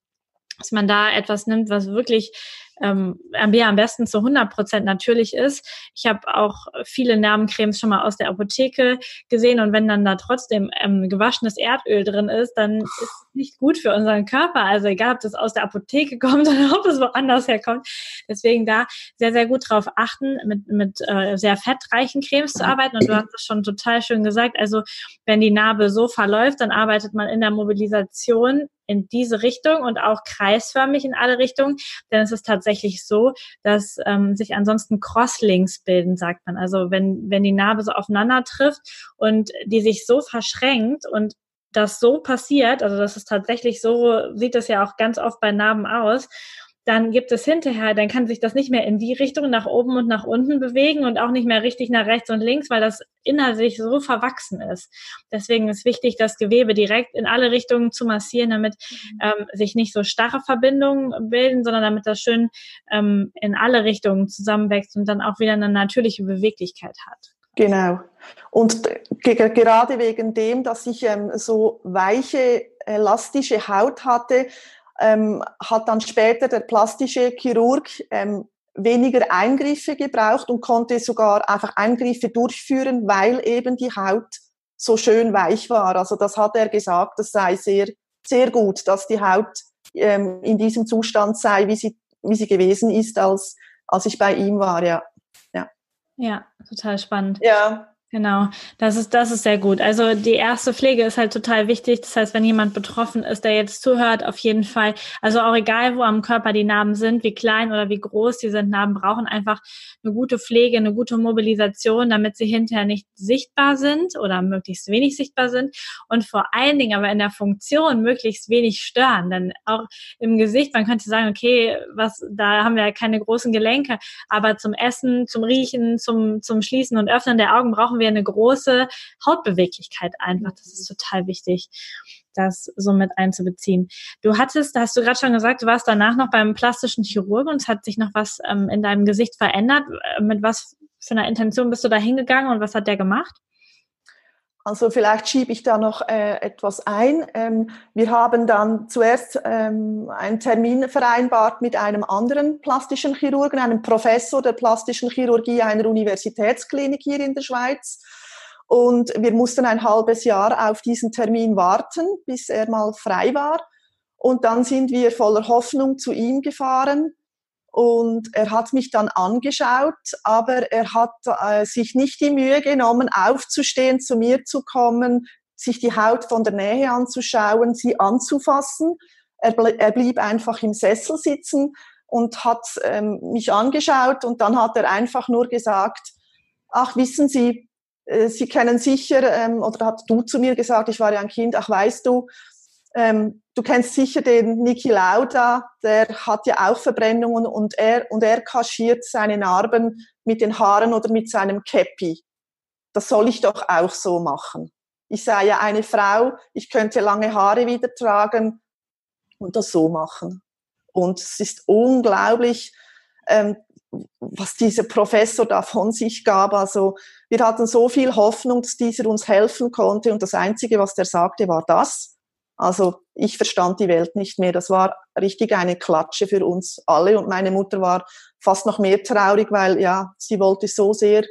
[SPEAKER 1] dass man da etwas nimmt, was wirklich ähm, ja, am besten zu 100 Prozent natürlich ist. Ich habe auch viele Narbencremes schon mal aus der Apotheke gesehen und wenn dann da trotzdem ähm, gewaschenes Erdöl drin ist, dann ist es nicht gut für unseren Körper. Also egal, ob das aus der Apotheke kommt oder ob es woanders herkommt. Deswegen da sehr, sehr gut drauf achten, mit, mit äh, sehr fettreichen Cremes zu arbeiten. Und du hast es schon total schön gesagt. Also wenn die Narbe so verläuft, dann arbeitet man in der Mobilisation in diese Richtung und auch kreisförmig in alle Richtungen. Denn es ist tatsächlich so, dass ähm, sich ansonsten Crosslinks bilden, sagt man. Also wenn, wenn die Narbe so aufeinander trifft und die sich so verschränkt und das so passiert, also das ist tatsächlich so, sieht das ja auch ganz oft bei Narben aus, dann gibt es hinterher, dann kann sich das nicht mehr in die Richtung nach oben und nach unten bewegen und auch nicht mehr richtig nach rechts und links, weil das innerlich so verwachsen ist. Deswegen ist wichtig, das Gewebe direkt in alle Richtungen zu massieren, damit mhm. ähm, sich nicht so starre Verbindungen bilden, sondern damit das schön ähm, in alle Richtungen zusammenwächst und dann auch wieder eine natürliche Beweglichkeit hat.
[SPEAKER 2] Genau. Und gerade wegen dem, dass ich ähm, so weiche, elastische Haut hatte, ähm, hat dann später der plastische Chirurg ähm, weniger Eingriffe gebraucht und konnte sogar einfach Eingriffe durchführen, weil eben die Haut so schön weich war. Also das hat er gesagt, das sei sehr, sehr gut, dass die Haut ähm, in diesem Zustand sei, wie sie, wie sie gewesen ist, als, als ich bei ihm war, ja.
[SPEAKER 1] Ja, ja total spannend.
[SPEAKER 2] Ja.
[SPEAKER 1] Genau, das ist, das ist sehr gut. Also die erste Pflege ist halt total wichtig. Das heißt, wenn jemand betroffen ist, der jetzt zuhört, auf jeden Fall, also auch egal, wo am Körper die Narben sind, wie klein oder wie groß die sind, Narben brauchen einfach eine gute Pflege, eine gute Mobilisation, damit sie hinterher nicht sichtbar sind oder möglichst wenig sichtbar sind und vor allen Dingen aber in der Funktion möglichst wenig stören. Denn auch im Gesicht, man könnte sagen, okay, was, da haben wir ja keine großen Gelenke, aber zum Essen, zum Riechen, zum, zum Schließen und Öffnen der Augen brauchen wir wir eine große Hautbeweglichkeit einfach. Das ist total wichtig, das so mit einzubeziehen. Du hattest, da hast du gerade schon gesagt, du warst danach noch beim plastischen Chirurgen und es hat sich noch was ähm, in deinem Gesicht verändert. Äh, mit was für einer Intention bist du da hingegangen und was hat der gemacht?
[SPEAKER 2] Also vielleicht schiebe ich da noch äh, etwas ein. Ähm, wir haben dann zuerst ähm, einen Termin vereinbart mit einem anderen plastischen Chirurgen, einem Professor der plastischen Chirurgie einer Universitätsklinik hier in der Schweiz. Und wir mussten ein halbes Jahr auf diesen Termin warten, bis er mal frei war. Und dann sind wir voller Hoffnung zu ihm gefahren und er hat mich dann angeschaut, aber er hat äh, sich nicht die Mühe genommen, aufzustehen, zu mir zu kommen, sich die Haut von der Nähe anzuschauen, sie anzufassen. Er, ble er blieb einfach im Sessel sitzen und hat ähm, mich angeschaut und dann hat er einfach nur gesagt, ach wissen Sie, äh, Sie kennen sicher, ähm, oder hat du zu mir gesagt, ich war ja ein Kind, ach weißt du, ähm, du kennst sicher den Niki Lauda, der hat ja auch Verbrennungen und er, und er kaschiert seine Narben mit den Haaren oder mit seinem Käppi. Das soll ich doch auch so machen. Ich sei ja eine Frau, ich könnte lange Haare wieder tragen und das so machen. Und es ist unglaublich, ähm, was dieser Professor da von sich gab. Also wir hatten so viel Hoffnung, dass dieser uns helfen konnte und das Einzige, was der sagte, war das. Also ich verstand die Welt nicht mehr. Das war richtig eine Klatsche für uns alle. Und meine Mutter war fast noch mehr traurig, weil ja, sie wollte so sehr,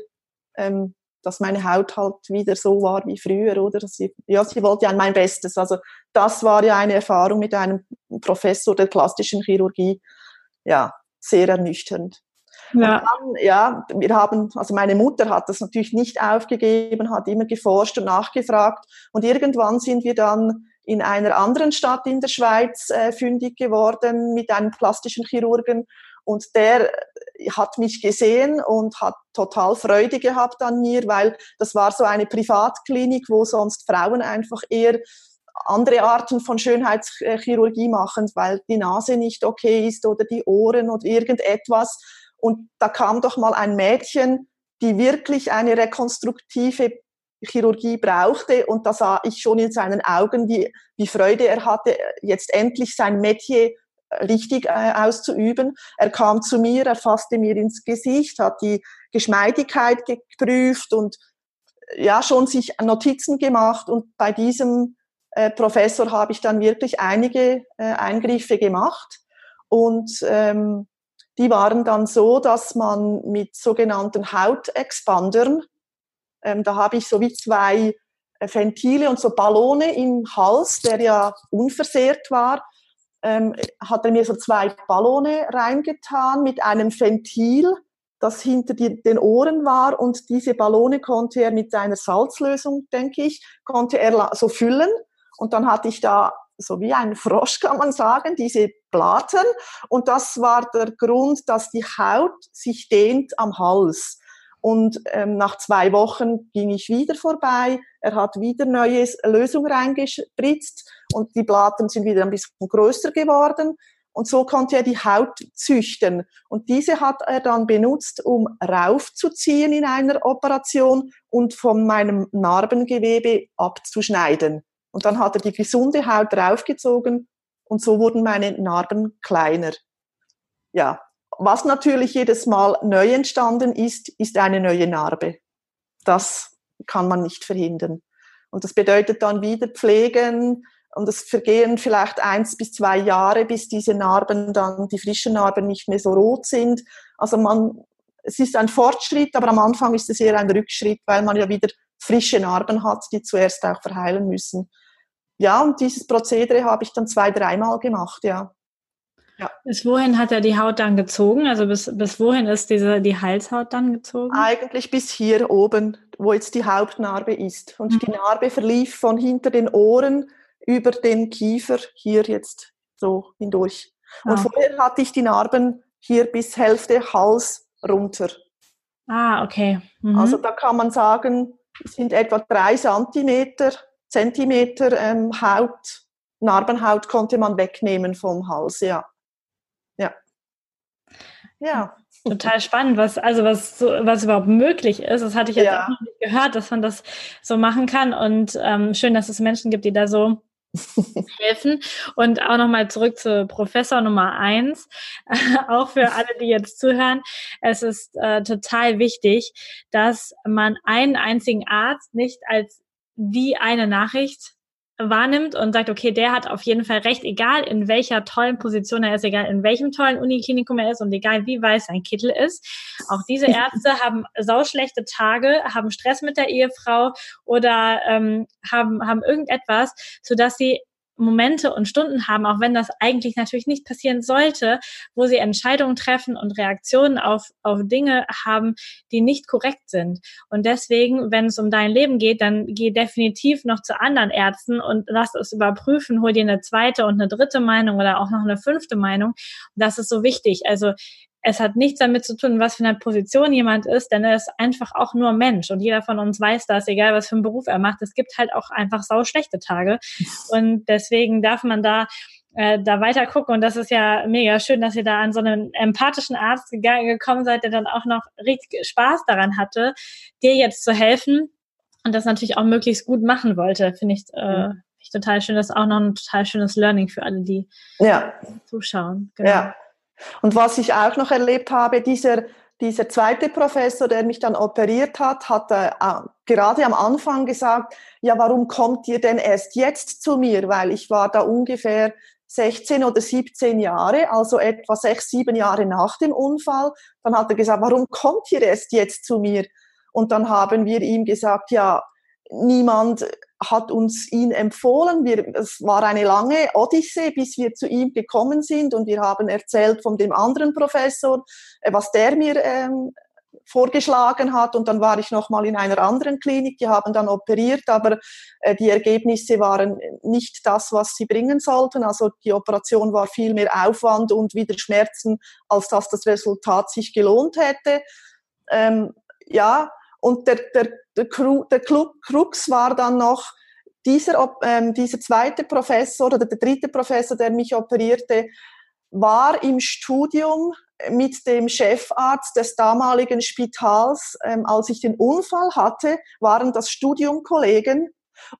[SPEAKER 2] ähm, dass meine Haut halt wieder so war wie früher, oder? Sie, ja, sie wollte ja mein Bestes. Also das war ja eine Erfahrung mit einem Professor der plastischen Chirurgie. Ja, sehr ernüchternd. Ja. Dann, ja, wir haben, also meine Mutter hat das natürlich nicht aufgegeben, hat immer geforscht und nachgefragt. Und irgendwann sind wir dann in einer anderen Stadt in der Schweiz äh, fündig geworden mit einem plastischen Chirurgen. Und der hat mich gesehen und hat total Freude gehabt an mir, weil das war so eine Privatklinik, wo sonst Frauen einfach eher andere Arten von Schönheitschirurgie machen, weil die Nase nicht okay ist oder die Ohren oder irgendetwas. Und da kam doch mal ein Mädchen, die wirklich eine rekonstruktive Chirurgie brauchte. Und da sah ich schon in seinen Augen, wie, wie Freude er hatte, jetzt endlich sein Metier äh, richtig äh, auszuüben. Er kam zu mir, er fasste mir ins Gesicht, hat die Geschmeidigkeit geprüft und äh, ja, schon sich Notizen gemacht. Und bei diesem äh, Professor habe ich dann wirklich einige äh, Eingriffe gemacht. Und ähm, die waren dann so, dass man mit sogenannten Hautexpandern, ähm, da habe ich so wie zwei äh, Ventile und so Ballone im Hals, der ja unversehrt war, ähm, hat er mir so zwei Ballone reingetan mit einem Ventil, das hinter die, den Ohren war und diese Ballone konnte er mit einer Salzlösung, denke ich, konnte er so füllen und dann hatte ich da so wie ein Frosch, kann man sagen, diese Blatten. Und das war der Grund, dass die Haut sich dehnt am Hals. Und ähm, nach zwei Wochen ging ich wieder vorbei. Er hat wieder neue Lösung reingespritzt und die Blatten sind wieder ein bisschen größer geworden. Und so konnte er die Haut züchten. Und diese hat er dann benutzt, um raufzuziehen in einer Operation und von meinem Narbengewebe abzuschneiden. Und dann hat er die gesunde Haut draufgezogen und so wurden meine Narben kleiner. Ja, was natürlich jedes Mal neu entstanden ist, ist eine neue Narbe. Das kann man nicht verhindern. Und das bedeutet dann wieder pflegen und es vergehen vielleicht eins bis zwei Jahre, bis diese Narben dann, die frischen Narben nicht mehr so rot sind. Also man, es ist ein Fortschritt, aber am Anfang ist es eher ein Rückschritt, weil man ja wieder frische Narben hat, die zuerst auch verheilen müssen ja, und dieses Prozedere habe ich dann zwei, dreimal gemacht, ja.
[SPEAKER 1] Ja. Bis wohin hat er die Haut dann gezogen? Also bis, bis wohin ist diese, die Halshaut dann gezogen?
[SPEAKER 2] Eigentlich bis hier oben, wo jetzt die Hauptnarbe ist. Und mhm. die Narbe verlief von hinter den Ohren über den Kiefer hier jetzt so hindurch. Und ah. vorher hatte ich die Narben hier bis Hälfte Hals runter.
[SPEAKER 1] Ah, okay. Mhm.
[SPEAKER 2] Also da kann man sagen, sind etwa drei Zentimeter Zentimeter ähm, Haut, Narbenhaut konnte man wegnehmen vom Hals, ja. Ja.
[SPEAKER 1] Total spannend, was also was so, was überhaupt möglich ist. Das hatte ich jetzt ja. auch noch nicht gehört, dass man das so machen kann. Und ähm, schön, dass es Menschen gibt, die da so helfen. Und auch nochmal zurück zu Professor Nummer eins. auch für alle, die jetzt zuhören. Es ist äh, total wichtig, dass man einen einzigen Arzt nicht als die eine Nachricht wahrnimmt und sagt, okay, der hat auf jeden Fall recht, egal in welcher tollen Position er ist, egal in welchem tollen Uniklinikum er ist und egal wie weiß sein Kittel ist. Auch diese Ärzte haben sauschlechte Tage, haben Stress mit der Ehefrau oder ähm, haben, haben irgendetwas, sodass sie Momente und Stunden haben, auch wenn das eigentlich natürlich nicht passieren sollte, wo sie Entscheidungen treffen und Reaktionen auf, auf Dinge haben, die nicht korrekt sind. Und deswegen, wenn es um dein Leben geht, dann geh definitiv noch zu anderen Ärzten und lass es überprüfen, hol dir eine zweite und eine dritte Meinung oder auch noch eine fünfte Meinung. Das ist so wichtig. Also es hat nichts damit zu tun, was für eine Position jemand ist, denn er ist einfach auch nur Mensch und jeder von uns weiß das, egal was für einen Beruf er macht. Es gibt halt auch einfach sau schlechte Tage und deswegen darf man da äh, da weiter gucken und das ist ja mega schön, dass ihr da an so einen empathischen Arzt gekommen seid, der dann auch noch richtig Spaß daran hatte, dir jetzt zu helfen und das natürlich auch möglichst gut machen wollte, finde ich. Äh, total schön. Das ist auch noch ein total schönes Learning für alle, die
[SPEAKER 2] ja.
[SPEAKER 1] zuschauen.
[SPEAKER 2] Genau. Ja, und was ich auch noch erlebt habe, dieser, dieser zweite Professor, der mich dann operiert hat, hat äh, gerade am Anfang gesagt, ja, warum kommt ihr denn erst jetzt zu mir? Weil ich war da ungefähr 16 oder 17 Jahre, also etwa sechs, sieben Jahre nach dem Unfall. Dann hat er gesagt, warum kommt ihr erst jetzt zu mir? Und dann haben wir ihm gesagt, ja, niemand hat uns ihn empfohlen. Wir, es war eine lange Odyssee, bis wir zu ihm gekommen sind und wir haben erzählt von dem anderen Professor, äh, was der mir ähm, vorgeschlagen hat und dann war ich noch mal in einer anderen Klinik, die haben dann operiert, aber äh, die Ergebnisse waren nicht das, was sie bringen sollten. Also die Operation war viel mehr Aufwand und wieder Schmerzen, als dass das Resultat sich gelohnt hätte. Ähm, ja, und der, der, der, der Krux war dann noch, dieser, ähm, dieser zweite Professor oder der dritte Professor, der mich operierte, war im Studium mit dem Chefarzt des damaligen Spitals, ähm, als ich den Unfall hatte, waren das Studiumkollegen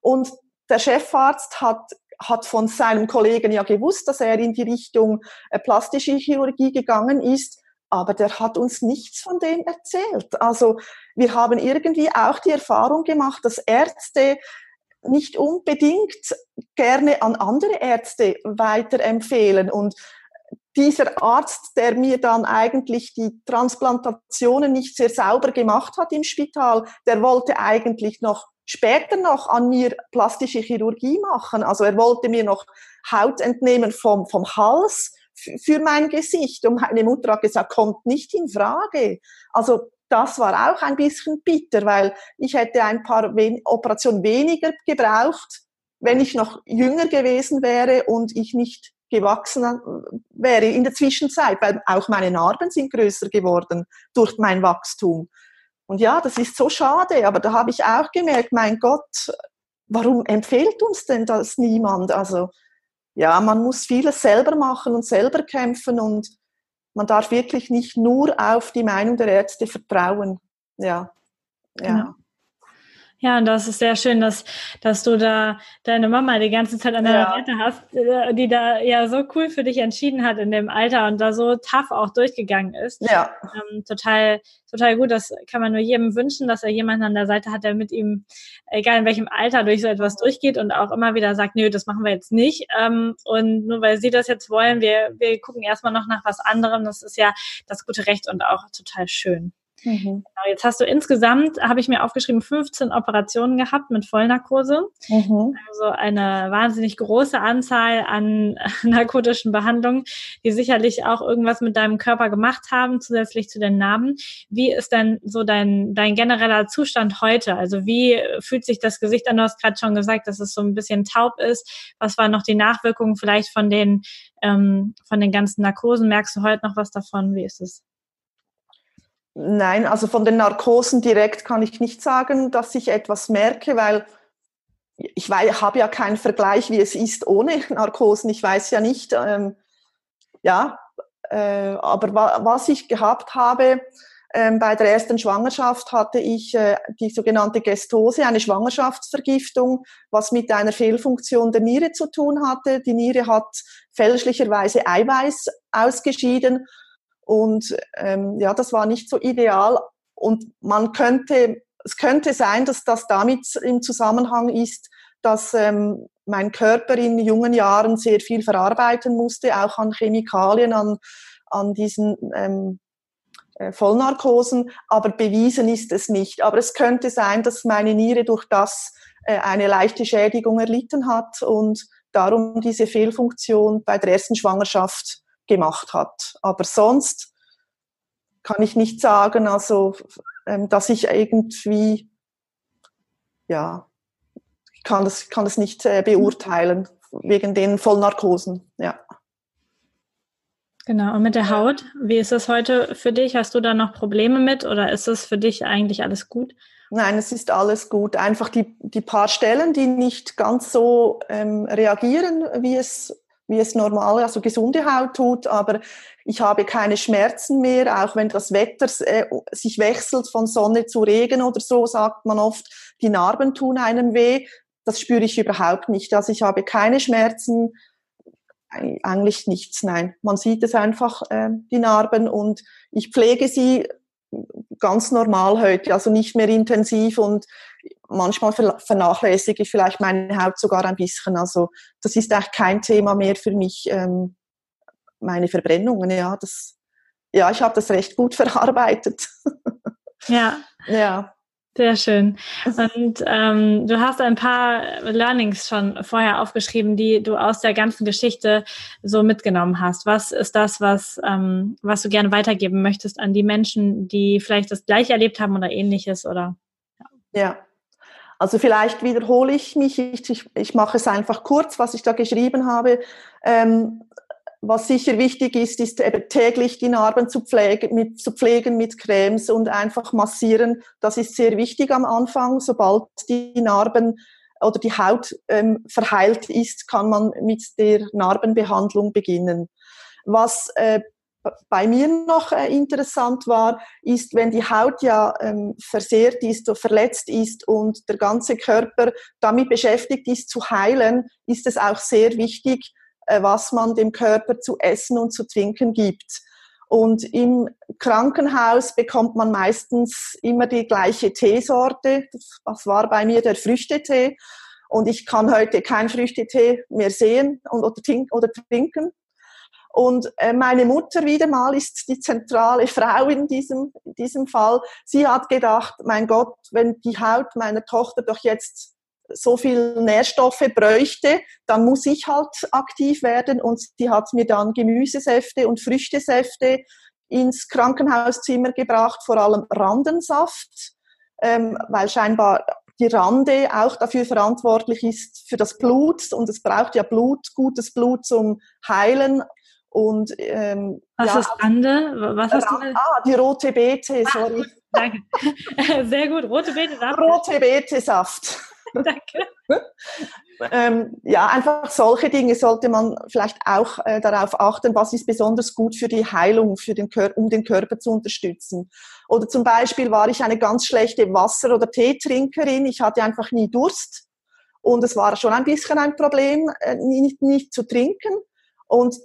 [SPEAKER 2] und der Chefarzt hat hat von seinem Kollegen ja gewusst, dass er in die Richtung äh, plastische Chirurgie gegangen ist aber der hat uns nichts von dem erzählt. Also wir haben irgendwie auch die Erfahrung gemacht, dass Ärzte nicht unbedingt gerne an andere Ärzte weiterempfehlen. Und dieser Arzt, der mir dann eigentlich die Transplantationen nicht sehr sauber gemacht hat im Spital, der wollte eigentlich noch später noch an mir plastische Chirurgie machen. Also er wollte mir noch Haut entnehmen vom, vom Hals für mein Gesicht. Und meine Mutter hat gesagt, kommt nicht in Frage. Also das war auch ein bisschen bitter, weil ich hätte ein paar Operationen weniger gebraucht, wenn ich noch jünger gewesen wäre und ich nicht gewachsen wäre in der Zwischenzeit, weil auch meine Narben sind größer geworden durch mein Wachstum. Und ja, das ist so schade, aber da habe ich auch gemerkt, mein Gott, warum empfiehlt uns denn das niemand? Also ja, man muss vieles selber machen und selber kämpfen und man darf wirklich nicht nur auf die Meinung der Ärzte vertrauen. Ja.
[SPEAKER 1] ja. Genau. Ja, und das ist sehr schön, dass, dass du da deine Mama die ganze Zeit an deiner ja. Seite hast, äh, die da ja so cool für dich entschieden hat in dem Alter und da so tough auch durchgegangen ist.
[SPEAKER 2] Ja.
[SPEAKER 1] Ähm, total, total gut. Das kann man nur jedem wünschen, dass er jemanden an der Seite hat, der mit ihm, egal in welchem Alter, durch so etwas durchgeht und auch immer wieder sagt, nö, das machen wir jetzt nicht. Ähm, und nur weil sie das jetzt wollen, wir, wir gucken erstmal noch nach was anderem. Das ist ja das gute Recht und auch total schön. Mhm. Genau, jetzt hast du insgesamt, habe ich mir aufgeschrieben, 15 Operationen gehabt mit Vollnarkose. Mhm. Also eine wahnsinnig große Anzahl an narkotischen Behandlungen, die sicherlich auch irgendwas mit deinem Körper gemacht haben, zusätzlich zu den Namen. Wie ist denn so dein, dein genereller Zustand heute? Also wie fühlt sich das Gesicht an? Du hast gerade schon gesagt, dass es so ein bisschen taub ist. Was waren noch die Nachwirkungen vielleicht von den, ähm, von den ganzen Narkosen? Merkst du heute noch was davon? Wie ist es?
[SPEAKER 2] Nein, also von den Narkosen direkt kann ich nicht sagen, dass ich etwas merke, weil ich habe ja keinen Vergleich, wie es ist ohne Narkosen. Ich weiß ja nicht, ähm, ja, äh, aber wa was ich gehabt habe, ähm, bei der ersten Schwangerschaft hatte ich äh, die sogenannte Gestose, eine Schwangerschaftsvergiftung, was mit einer Fehlfunktion der Niere zu tun hatte. Die Niere hat fälschlicherweise Eiweiß ausgeschieden und ähm, ja, das war nicht so ideal. Und man könnte, es könnte sein, dass das damit im Zusammenhang ist, dass ähm, mein Körper in jungen Jahren sehr viel verarbeiten musste, auch an Chemikalien, an, an diesen ähm, äh, Vollnarkosen, aber bewiesen ist es nicht. Aber es könnte sein, dass meine Niere durch das äh, eine leichte Schädigung erlitten hat und darum diese Fehlfunktion bei der ersten Schwangerschaft gemacht hat. Aber sonst kann ich nicht sagen, also, ähm, dass ich irgendwie, ja, ich kann das, kann das nicht äh, beurteilen wegen den Vollnarkosen, ja.
[SPEAKER 1] Genau, und mit der Haut, wie ist das heute für dich? Hast du da noch Probleme mit oder ist es für dich eigentlich alles gut?
[SPEAKER 2] Nein, es ist alles gut. Einfach die, die paar Stellen, die nicht ganz so ähm, reagieren, wie es, wie es normal, also gesunde Haut tut, aber ich habe keine Schmerzen mehr, auch wenn das Wetter äh, sich wechselt von Sonne zu Regen oder so, sagt man oft, die Narben tun einem weh. Das spüre ich überhaupt nicht. Also ich habe keine Schmerzen, eigentlich nichts, nein. Man sieht es einfach, äh, die Narben und ich pflege sie ganz normal heute, also nicht mehr intensiv und manchmal vernachlässige ich vielleicht meine Haut sogar ein bisschen. Also das ist eigentlich kein Thema mehr für mich, ähm, meine Verbrennungen, ja, das, ja, ich habe das recht gut verarbeitet.
[SPEAKER 1] Ja. ja. Sehr schön. Und ähm, du hast ein paar Learnings schon vorher aufgeschrieben, die du aus der ganzen Geschichte so mitgenommen hast. Was ist das, was, ähm, was du gerne weitergeben möchtest an die Menschen, die vielleicht das gleiche erlebt haben oder ähnliches? Oder,
[SPEAKER 2] ja. ja. Also vielleicht wiederhole ich mich, ich, ich, ich mache es einfach kurz, was ich da geschrieben habe. Ähm, was sicher wichtig ist, ist eben täglich die Narben zu pflegen, mit, zu pflegen mit Cremes und einfach massieren. Das ist sehr wichtig am Anfang. Sobald die Narben oder die Haut ähm, verheilt ist, kann man mit der Narbenbehandlung beginnen. Was äh, bei mir noch äh, interessant war, ist, wenn die Haut ja ähm, versehrt ist oder verletzt ist und der ganze Körper damit beschäftigt ist zu heilen, ist es auch sehr wichtig, äh, was man dem Körper zu essen und zu trinken gibt. Und im Krankenhaus bekommt man meistens immer die gleiche Teesorte. Das war bei mir der Früchtetee. Und ich kann heute kein Früchtetee mehr sehen oder, trinken. Und äh, meine Mutter wieder mal ist die zentrale Frau in diesem, in diesem Fall. Sie hat gedacht, mein Gott, wenn die Haut meiner Tochter doch jetzt so viel Nährstoffe bräuchte, dann muss ich halt aktiv werden. Und sie hat mir dann Gemüsesäfte und Früchtesäfte ins Krankenhauszimmer gebracht, vor allem Randensaft, ähm, weil scheinbar die Rande auch dafür verantwortlich ist für das Blut und es braucht ja Blut, gutes Blut zum Heilen. Und, ähm,
[SPEAKER 1] Was ja, ist Rande? Was hast du?
[SPEAKER 2] Ah, die rote Beete, sorry.
[SPEAKER 1] Ah, danke. Sehr gut, rote Beete Saft.
[SPEAKER 2] Rote Beete Saft. Danke. ähm, ja, einfach solche Dinge sollte man vielleicht auch äh, darauf achten, was ist besonders gut für die Heilung, für den Kör um den Körper zu unterstützen. Oder zum Beispiel war ich eine ganz schlechte Wasser- oder Teetrinkerin. Ich hatte einfach nie Durst. Und es war schon ein bisschen ein Problem, äh, nicht, nicht zu trinken. Und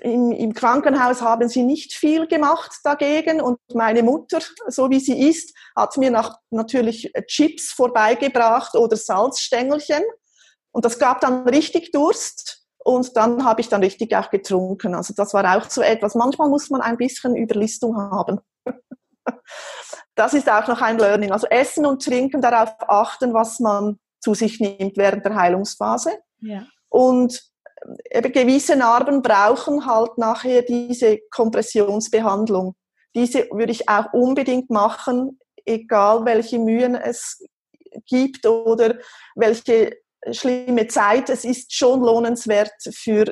[SPEAKER 2] im, im, Krankenhaus haben sie nicht viel gemacht dagegen und meine Mutter, so wie sie ist, hat mir nach, natürlich Chips vorbeigebracht oder Salzstängelchen und das gab dann richtig Durst und dann habe ich dann richtig auch getrunken. Also das war auch so etwas. Manchmal muss man ein bisschen Überlistung haben. Das ist auch noch ein Learning. Also Essen und Trinken, darauf achten, was man zu sich nimmt während der Heilungsphase. Ja. Und eben gewisse Narben brauchen halt nachher diese Kompressionsbehandlung. Diese würde ich auch unbedingt machen, egal welche Mühen es gibt oder welche schlimme Zeit. Es ist schon lohnenswert für,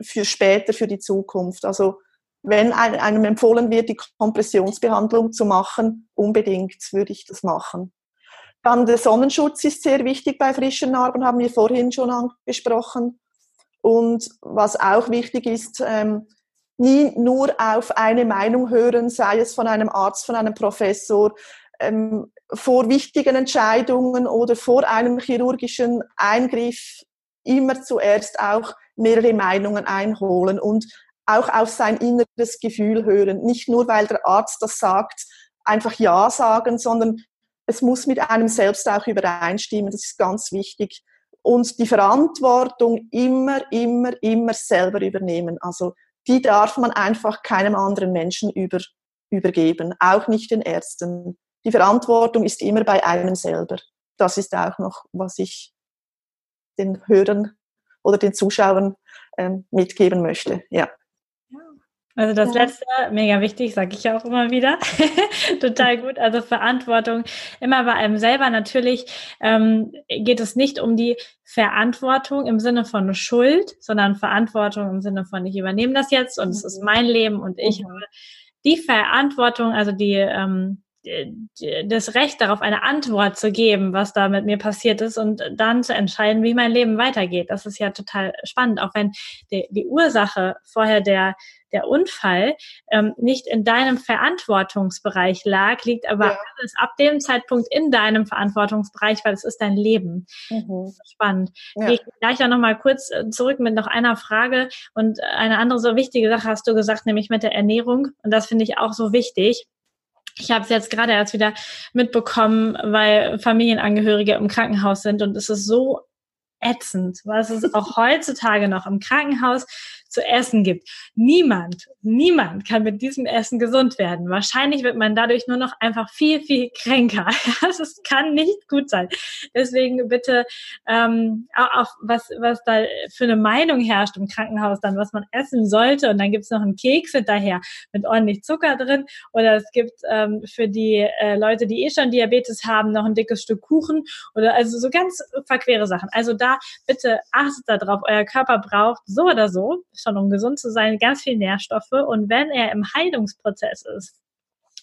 [SPEAKER 2] für später, für die Zukunft. Also wenn einem empfohlen wird, die Kompressionsbehandlung zu machen, unbedingt würde ich das machen. Dann der Sonnenschutz ist sehr wichtig bei frischen Narben, haben wir vorhin schon angesprochen. Und was auch wichtig ist, ähm, nie nur auf eine Meinung hören, sei es von einem Arzt, von einem Professor, ähm, vor wichtigen Entscheidungen oder vor einem chirurgischen Eingriff immer zuerst auch mehrere Meinungen einholen und auch auf sein inneres Gefühl hören. Nicht nur, weil der Arzt das sagt, einfach Ja sagen, sondern es muss mit einem selbst auch übereinstimmen. Das ist ganz wichtig. Und die Verantwortung immer, immer, immer selber übernehmen. Also die darf man einfach keinem anderen Menschen über, übergeben, auch nicht den Ärzten. Die Verantwortung ist immer bei einem selber. Das ist auch noch, was ich den Hörern oder den Zuschauern ähm, mitgeben möchte. Ja.
[SPEAKER 1] Also das ja. letzte, mega wichtig, sage ich auch immer wieder. Total gut. Also Verantwortung immer bei einem selber. Natürlich ähm, geht es nicht um die Verantwortung im Sinne von Schuld, sondern Verantwortung im Sinne von ich übernehme das jetzt und es ist mhm. mein Leben und ich mhm. habe die Verantwortung, also die ähm, das Recht darauf, eine Antwort zu geben, was da mit mir passiert ist und dann zu entscheiden, wie mein Leben weitergeht. Das ist ja total spannend, auch wenn die, die Ursache vorher der der Unfall ähm, nicht in deinem Verantwortungsbereich lag, liegt aber ja. alles ab dem Zeitpunkt in deinem Verantwortungsbereich, weil es ist dein Leben. Mhm. Spannend. Ja. Gehe ich gleich auch noch mal kurz äh, zurück mit noch einer Frage und eine andere so wichtige Sache hast du gesagt, nämlich mit der Ernährung und das finde ich auch so wichtig. Ich habe es jetzt gerade erst wieder mitbekommen, weil Familienangehörige im Krankenhaus sind und es ist so ätzend, was es auch heutzutage noch im Krankenhaus zu essen gibt. Niemand, niemand kann mit diesem Essen gesund werden. Wahrscheinlich wird man dadurch nur noch einfach viel, viel kränker. Das kann nicht gut sein. Deswegen bitte ähm, auch, was, was da für eine Meinung herrscht im Krankenhaus, dann was man essen sollte. Und dann gibt's noch einen Keks hinterher mit ordentlich Zucker drin. Oder es gibt ähm, für die äh, Leute, die eh schon Diabetes haben, noch ein dickes Stück Kuchen. Oder also so ganz verquere Sachen. Also da bitte achtet darauf, euer Körper braucht so oder so schon um gesund zu sein, ganz viel Nährstoffe. Und wenn er im Heilungsprozess ist,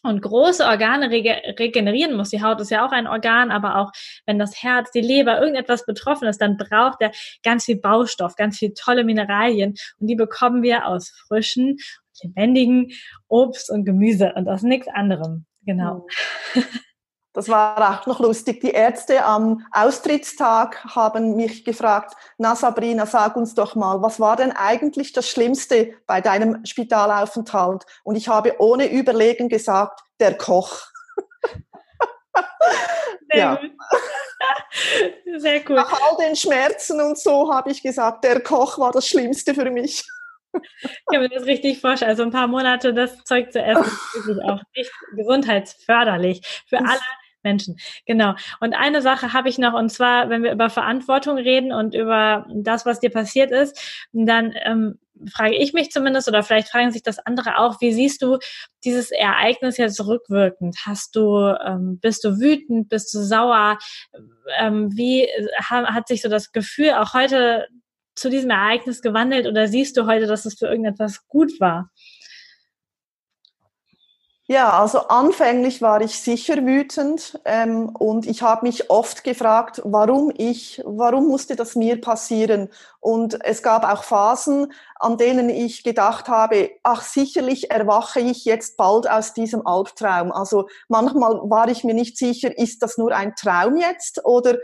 [SPEAKER 1] und große Organe regenerieren muss. Die Haut ist ja auch ein Organ, aber auch wenn das Herz, die Leber, irgendetwas betroffen ist, dann braucht er ganz viel Baustoff, ganz viel tolle Mineralien und die bekommen wir aus frischen, lebendigen Obst und Gemüse und aus nichts anderem. Genau.
[SPEAKER 2] Mhm. Das war auch noch lustig. Die Ärzte am Austrittstag haben mich gefragt, na Sabrina, sag uns doch mal, was war denn eigentlich das Schlimmste bei deinem Spitalaufenthalt? Und ich habe ohne Überlegen gesagt, der Koch.
[SPEAKER 1] Sehr ja. gut. Sehr gut.
[SPEAKER 2] Nach all den Schmerzen und so habe ich gesagt, der Koch war das Schlimmste für mich.
[SPEAKER 1] Ich kann mir das richtig vorstellen. Also ein paar Monate das Zeug zu essen ist wirklich auch nicht gesundheitsförderlich für alle Menschen. Genau. Und eine Sache habe ich noch, und zwar, wenn wir über Verantwortung reden und über das, was dir passiert ist, dann ähm, frage ich mich zumindest, oder vielleicht fragen sich das andere auch, wie siehst du dieses Ereignis jetzt rückwirkend? Hast du, ähm, bist du wütend, bist du sauer? Ähm, wie ha, hat sich so das Gefühl auch heute zu diesem Ereignis gewandelt oder siehst du heute, dass es für irgendetwas gut war?
[SPEAKER 2] Ja, also anfänglich war ich sicher wütend ähm, und ich habe mich oft gefragt, warum ich, warum musste das mir passieren? Und es gab auch Phasen, an denen ich gedacht habe, ach sicherlich erwache ich jetzt bald aus diesem Albtraum. Also manchmal war ich mir nicht sicher, ist das nur ein Traum jetzt oder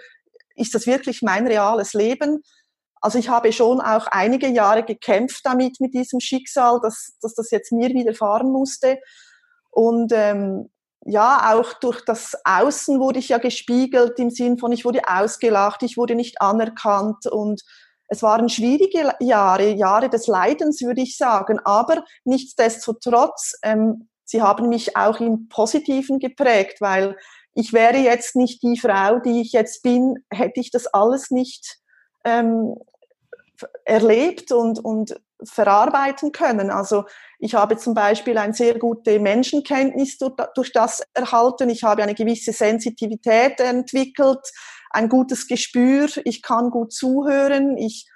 [SPEAKER 2] ist das wirklich mein reales Leben? Also ich habe schon auch einige Jahre gekämpft damit, mit diesem Schicksal, dass, dass das jetzt mir widerfahren musste. Und ähm, ja, auch durch das Außen wurde ich ja gespiegelt im Sinn von, ich wurde ausgelacht, ich wurde nicht anerkannt und es waren schwierige Jahre, Jahre des Leidens, würde ich sagen. Aber nichtsdestotrotz, ähm, sie haben mich auch im Positiven geprägt, weil ich wäre jetzt nicht die Frau, die ich jetzt bin, hätte ich das alles nicht ähm, erlebt und, und verarbeiten können. Also ich habe zum Beispiel eine sehr gute Menschenkenntnis durch, durch das erhalten. Ich habe eine gewisse Sensitivität entwickelt, ein gutes Gespür. Ich kann gut zuhören. Ich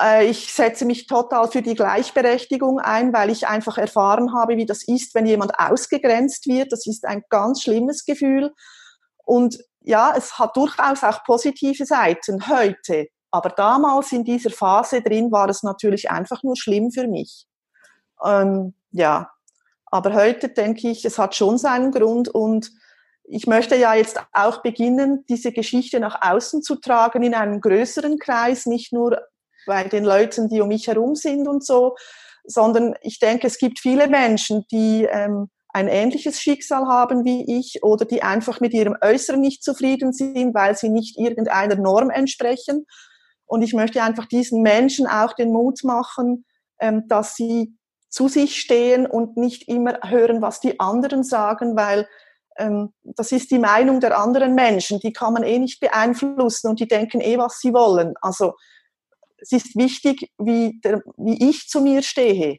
[SPEAKER 2] äh, ich setze mich total für die Gleichberechtigung ein, weil ich einfach erfahren habe, wie das ist, wenn jemand ausgegrenzt wird. Das ist ein ganz schlimmes Gefühl. Und ja, es hat durchaus auch positive Seiten heute. Aber damals in dieser Phase drin war es natürlich einfach nur schlimm für mich. Ähm, ja, aber heute denke ich, es hat schon seinen Grund und ich möchte ja jetzt auch beginnen, diese Geschichte nach außen zu tragen in einem größeren Kreis, nicht nur bei den Leuten, die um mich herum sind und so, sondern ich denke, es gibt viele Menschen, die ähm, ein ähnliches Schicksal haben wie ich oder die einfach mit ihrem Äußeren nicht zufrieden sind, weil sie nicht irgendeiner Norm entsprechen. Und ich möchte einfach diesen Menschen auch den Mut machen, ähm, dass sie zu sich stehen und nicht immer hören, was die anderen sagen, weil ähm, das ist die Meinung der anderen Menschen, die kann man eh nicht beeinflussen und die denken eh, was sie wollen. Also es ist wichtig, wie, der, wie ich zu mir stehe.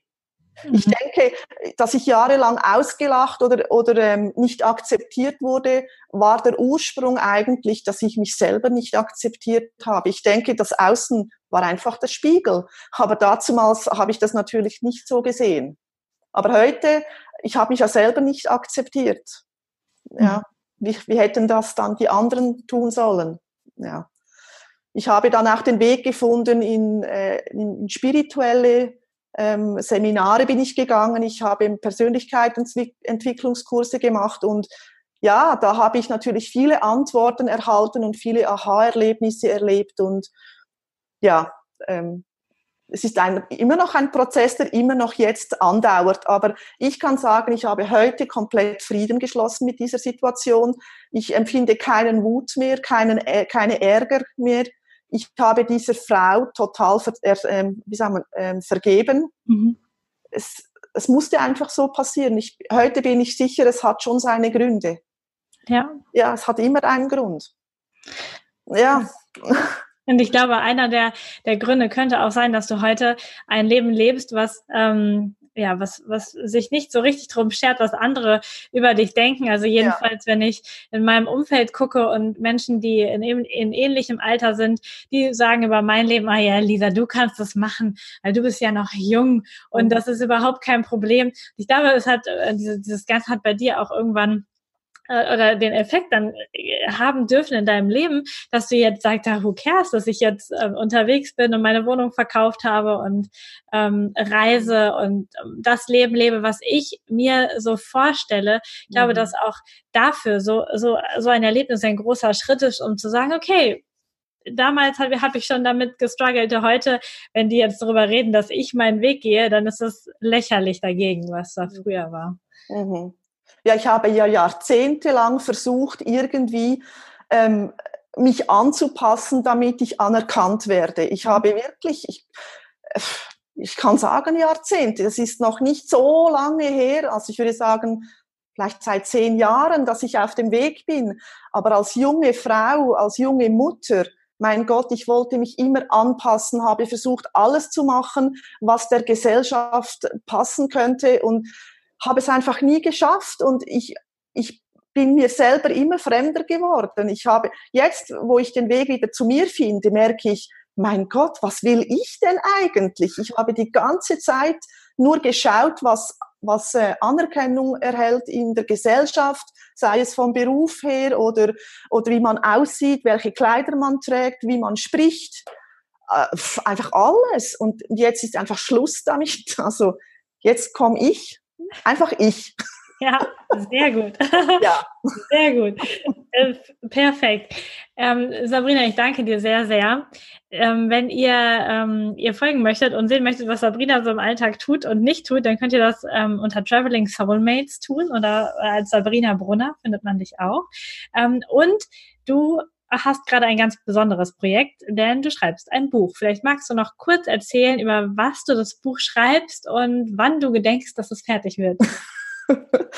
[SPEAKER 2] Mhm. Ich denke, dass ich jahrelang ausgelacht oder, oder ähm, nicht akzeptiert wurde, war der Ursprung eigentlich, dass ich mich selber nicht akzeptiert habe. Ich denke, das Außen war einfach der Spiegel. Aber dazumals habe ich das natürlich nicht so gesehen. Aber heute, ich habe mich ja selber nicht akzeptiert. Ja, mhm. wie, wie hätten das dann die anderen tun sollen? Ja. Ich habe dann auch den Weg gefunden in, äh, in spirituelle ähm, Seminare bin ich gegangen, ich habe Persönlichkeitsentwicklungskurse gemacht und ja, da habe ich natürlich viele Antworten erhalten und viele Aha-Erlebnisse erlebt und ja, ähm, es ist ein, immer noch ein Prozess, der immer noch jetzt andauert. Aber ich kann sagen, ich habe heute komplett Frieden geschlossen mit dieser Situation. Ich empfinde keinen Wut mehr, keinen, keine Ärger mehr ich habe dieser Frau total ver, äh, wie sagen wir, äh, vergeben. Mhm. Es, es musste einfach so passieren. Ich, heute bin ich sicher, es hat schon seine Gründe. Ja. Ja, es hat immer einen Grund. Ja.
[SPEAKER 1] Und ich glaube, einer der, der Gründe könnte auch sein, dass du heute ein Leben lebst, was ähm, ja, was, was sich nicht so richtig drum schert, was andere über dich denken. Also jedenfalls, ja. wenn ich in meinem Umfeld gucke und Menschen, die in, in ähnlichem Alter sind, die sagen über mein Leben, ah ja, Lisa, du kannst das machen, weil du bist ja noch jung und mhm. das ist überhaupt kein Problem. Ich glaube, es hat, äh, dieses Ganze hat bei dir auch irgendwann oder den Effekt dann äh, haben dürfen in deinem Leben, dass du jetzt sagst, who cares, dass ich jetzt äh, unterwegs bin und meine Wohnung verkauft habe und ähm, reise und ähm, das Leben lebe, was ich mir so vorstelle. Ich glaube, mhm. dass auch dafür so, so, so ein Erlebnis ein großer Schritt ist, um zu sagen, okay, damals habe hab ich schon damit gestruggelt. Heute, wenn die jetzt darüber reden, dass ich meinen Weg gehe, dann ist es lächerlich dagegen, was da mhm. früher war.
[SPEAKER 2] Mhm. Ja, ich habe ja jahrzehntelang versucht, irgendwie ähm, mich anzupassen, damit ich anerkannt werde. Ich habe wirklich, ich, ich kann sagen Jahrzehnte, das ist noch nicht so lange her, also ich würde sagen, vielleicht seit zehn Jahren, dass ich auf dem Weg bin. Aber als junge Frau, als junge Mutter, mein Gott, ich wollte mich immer anpassen, habe versucht, alles zu machen, was der Gesellschaft passen könnte und habe es einfach nie geschafft und ich, ich bin mir selber immer fremder geworden. Ich habe jetzt, wo ich den Weg wieder zu mir finde, merke ich, mein Gott, was will ich denn eigentlich? Ich habe die ganze Zeit nur geschaut, was, was äh, Anerkennung erhält in der Gesellschaft, sei es vom Beruf her oder, oder wie man aussieht, welche Kleider man trägt, wie man spricht. Äh, einfach alles. Und jetzt ist einfach Schluss damit. Also jetzt komme ich Einfach ich.
[SPEAKER 1] Ja, sehr gut. Ja. Sehr gut. Äh, perfekt. Ähm, Sabrina, ich danke dir sehr, sehr. Ähm, wenn ihr ähm, ihr folgen möchtet und sehen möchtet, was Sabrina so im Alltag tut und nicht tut, dann könnt ihr das ähm, unter Traveling Soulmates tun oder als Sabrina Brunner findet man dich auch. Ähm, und du hast gerade ein ganz besonderes Projekt, denn du schreibst ein Buch. Vielleicht magst du noch kurz erzählen, über was du das Buch schreibst und wann du gedenkst, dass es fertig wird.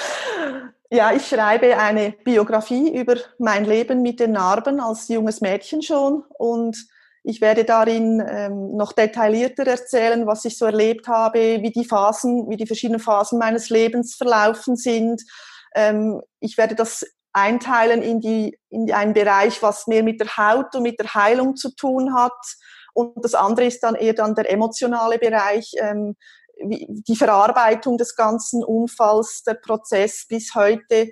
[SPEAKER 2] ja, ich schreibe eine Biografie über mein Leben mit den Narben als junges Mädchen schon und ich werde darin ähm, noch detaillierter erzählen, was ich so erlebt habe, wie die Phasen, wie die verschiedenen Phasen meines Lebens verlaufen sind. Ähm, ich werde das einteilen in, die, in einen Bereich, was mehr mit der Haut und mit der Heilung zu tun hat. Und das andere ist dann eher dann der emotionale Bereich, ähm, die Verarbeitung des ganzen Unfalls, der Prozess bis heute.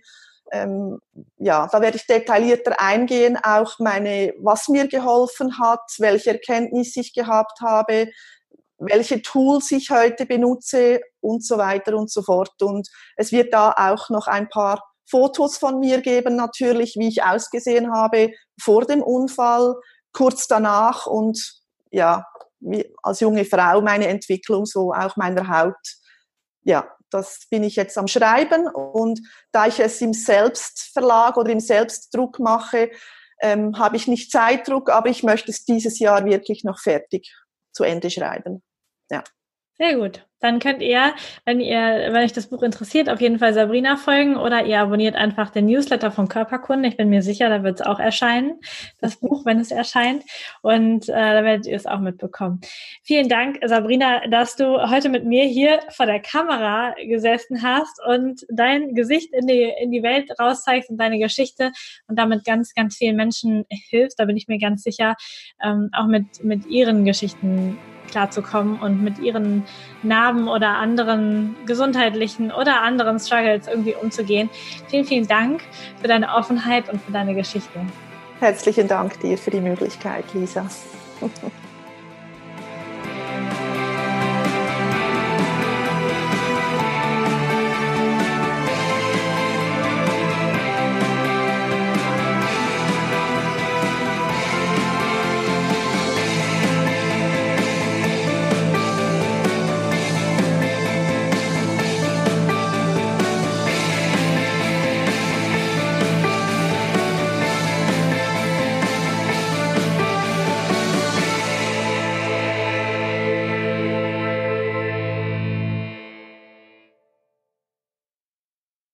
[SPEAKER 2] Ähm, ja, da werde ich detaillierter eingehen, auch meine, was mir geholfen hat, welche Erkenntnisse ich gehabt habe, welche Tools ich heute benutze und so weiter und so fort. Und es wird da auch noch ein paar Fotos von mir geben, natürlich, wie ich ausgesehen habe vor dem Unfall, kurz danach und ja, wie, als junge Frau meine Entwicklung, so auch meiner Haut. Ja, das bin ich jetzt am Schreiben und da ich es im Selbstverlag oder im Selbstdruck mache, ähm, habe ich nicht Zeitdruck, aber ich möchte es dieses Jahr wirklich noch fertig zu Ende schreiben. Ja.
[SPEAKER 1] Sehr gut. Dann könnt ihr, wenn ihr, wenn euch das Buch interessiert, auf jeden Fall Sabrina folgen oder ihr abonniert einfach den Newsletter von Körperkunde. Ich bin mir sicher, da wird es auch erscheinen, das Buch, wenn es erscheint. Und äh, da werdet ihr es auch mitbekommen. Vielen Dank, Sabrina, dass du heute mit mir hier vor der Kamera gesessen hast und dein Gesicht in die, in die Welt rauszeigst und deine Geschichte und damit ganz, ganz vielen Menschen hilfst. Da bin ich mir ganz sicher, ähm, auch mit, mit ihren Geschichten klarzukommen und mit ihren Narben oder anderen gesundheitlichen oder anderen Struggles irgendwie umzugehen. Vielen, vielen Dank für deine Offenheit und für deine Geschichte.
[SPEAKER 2] Herzlichen Dank dir für die Möglichkeit, Lisa.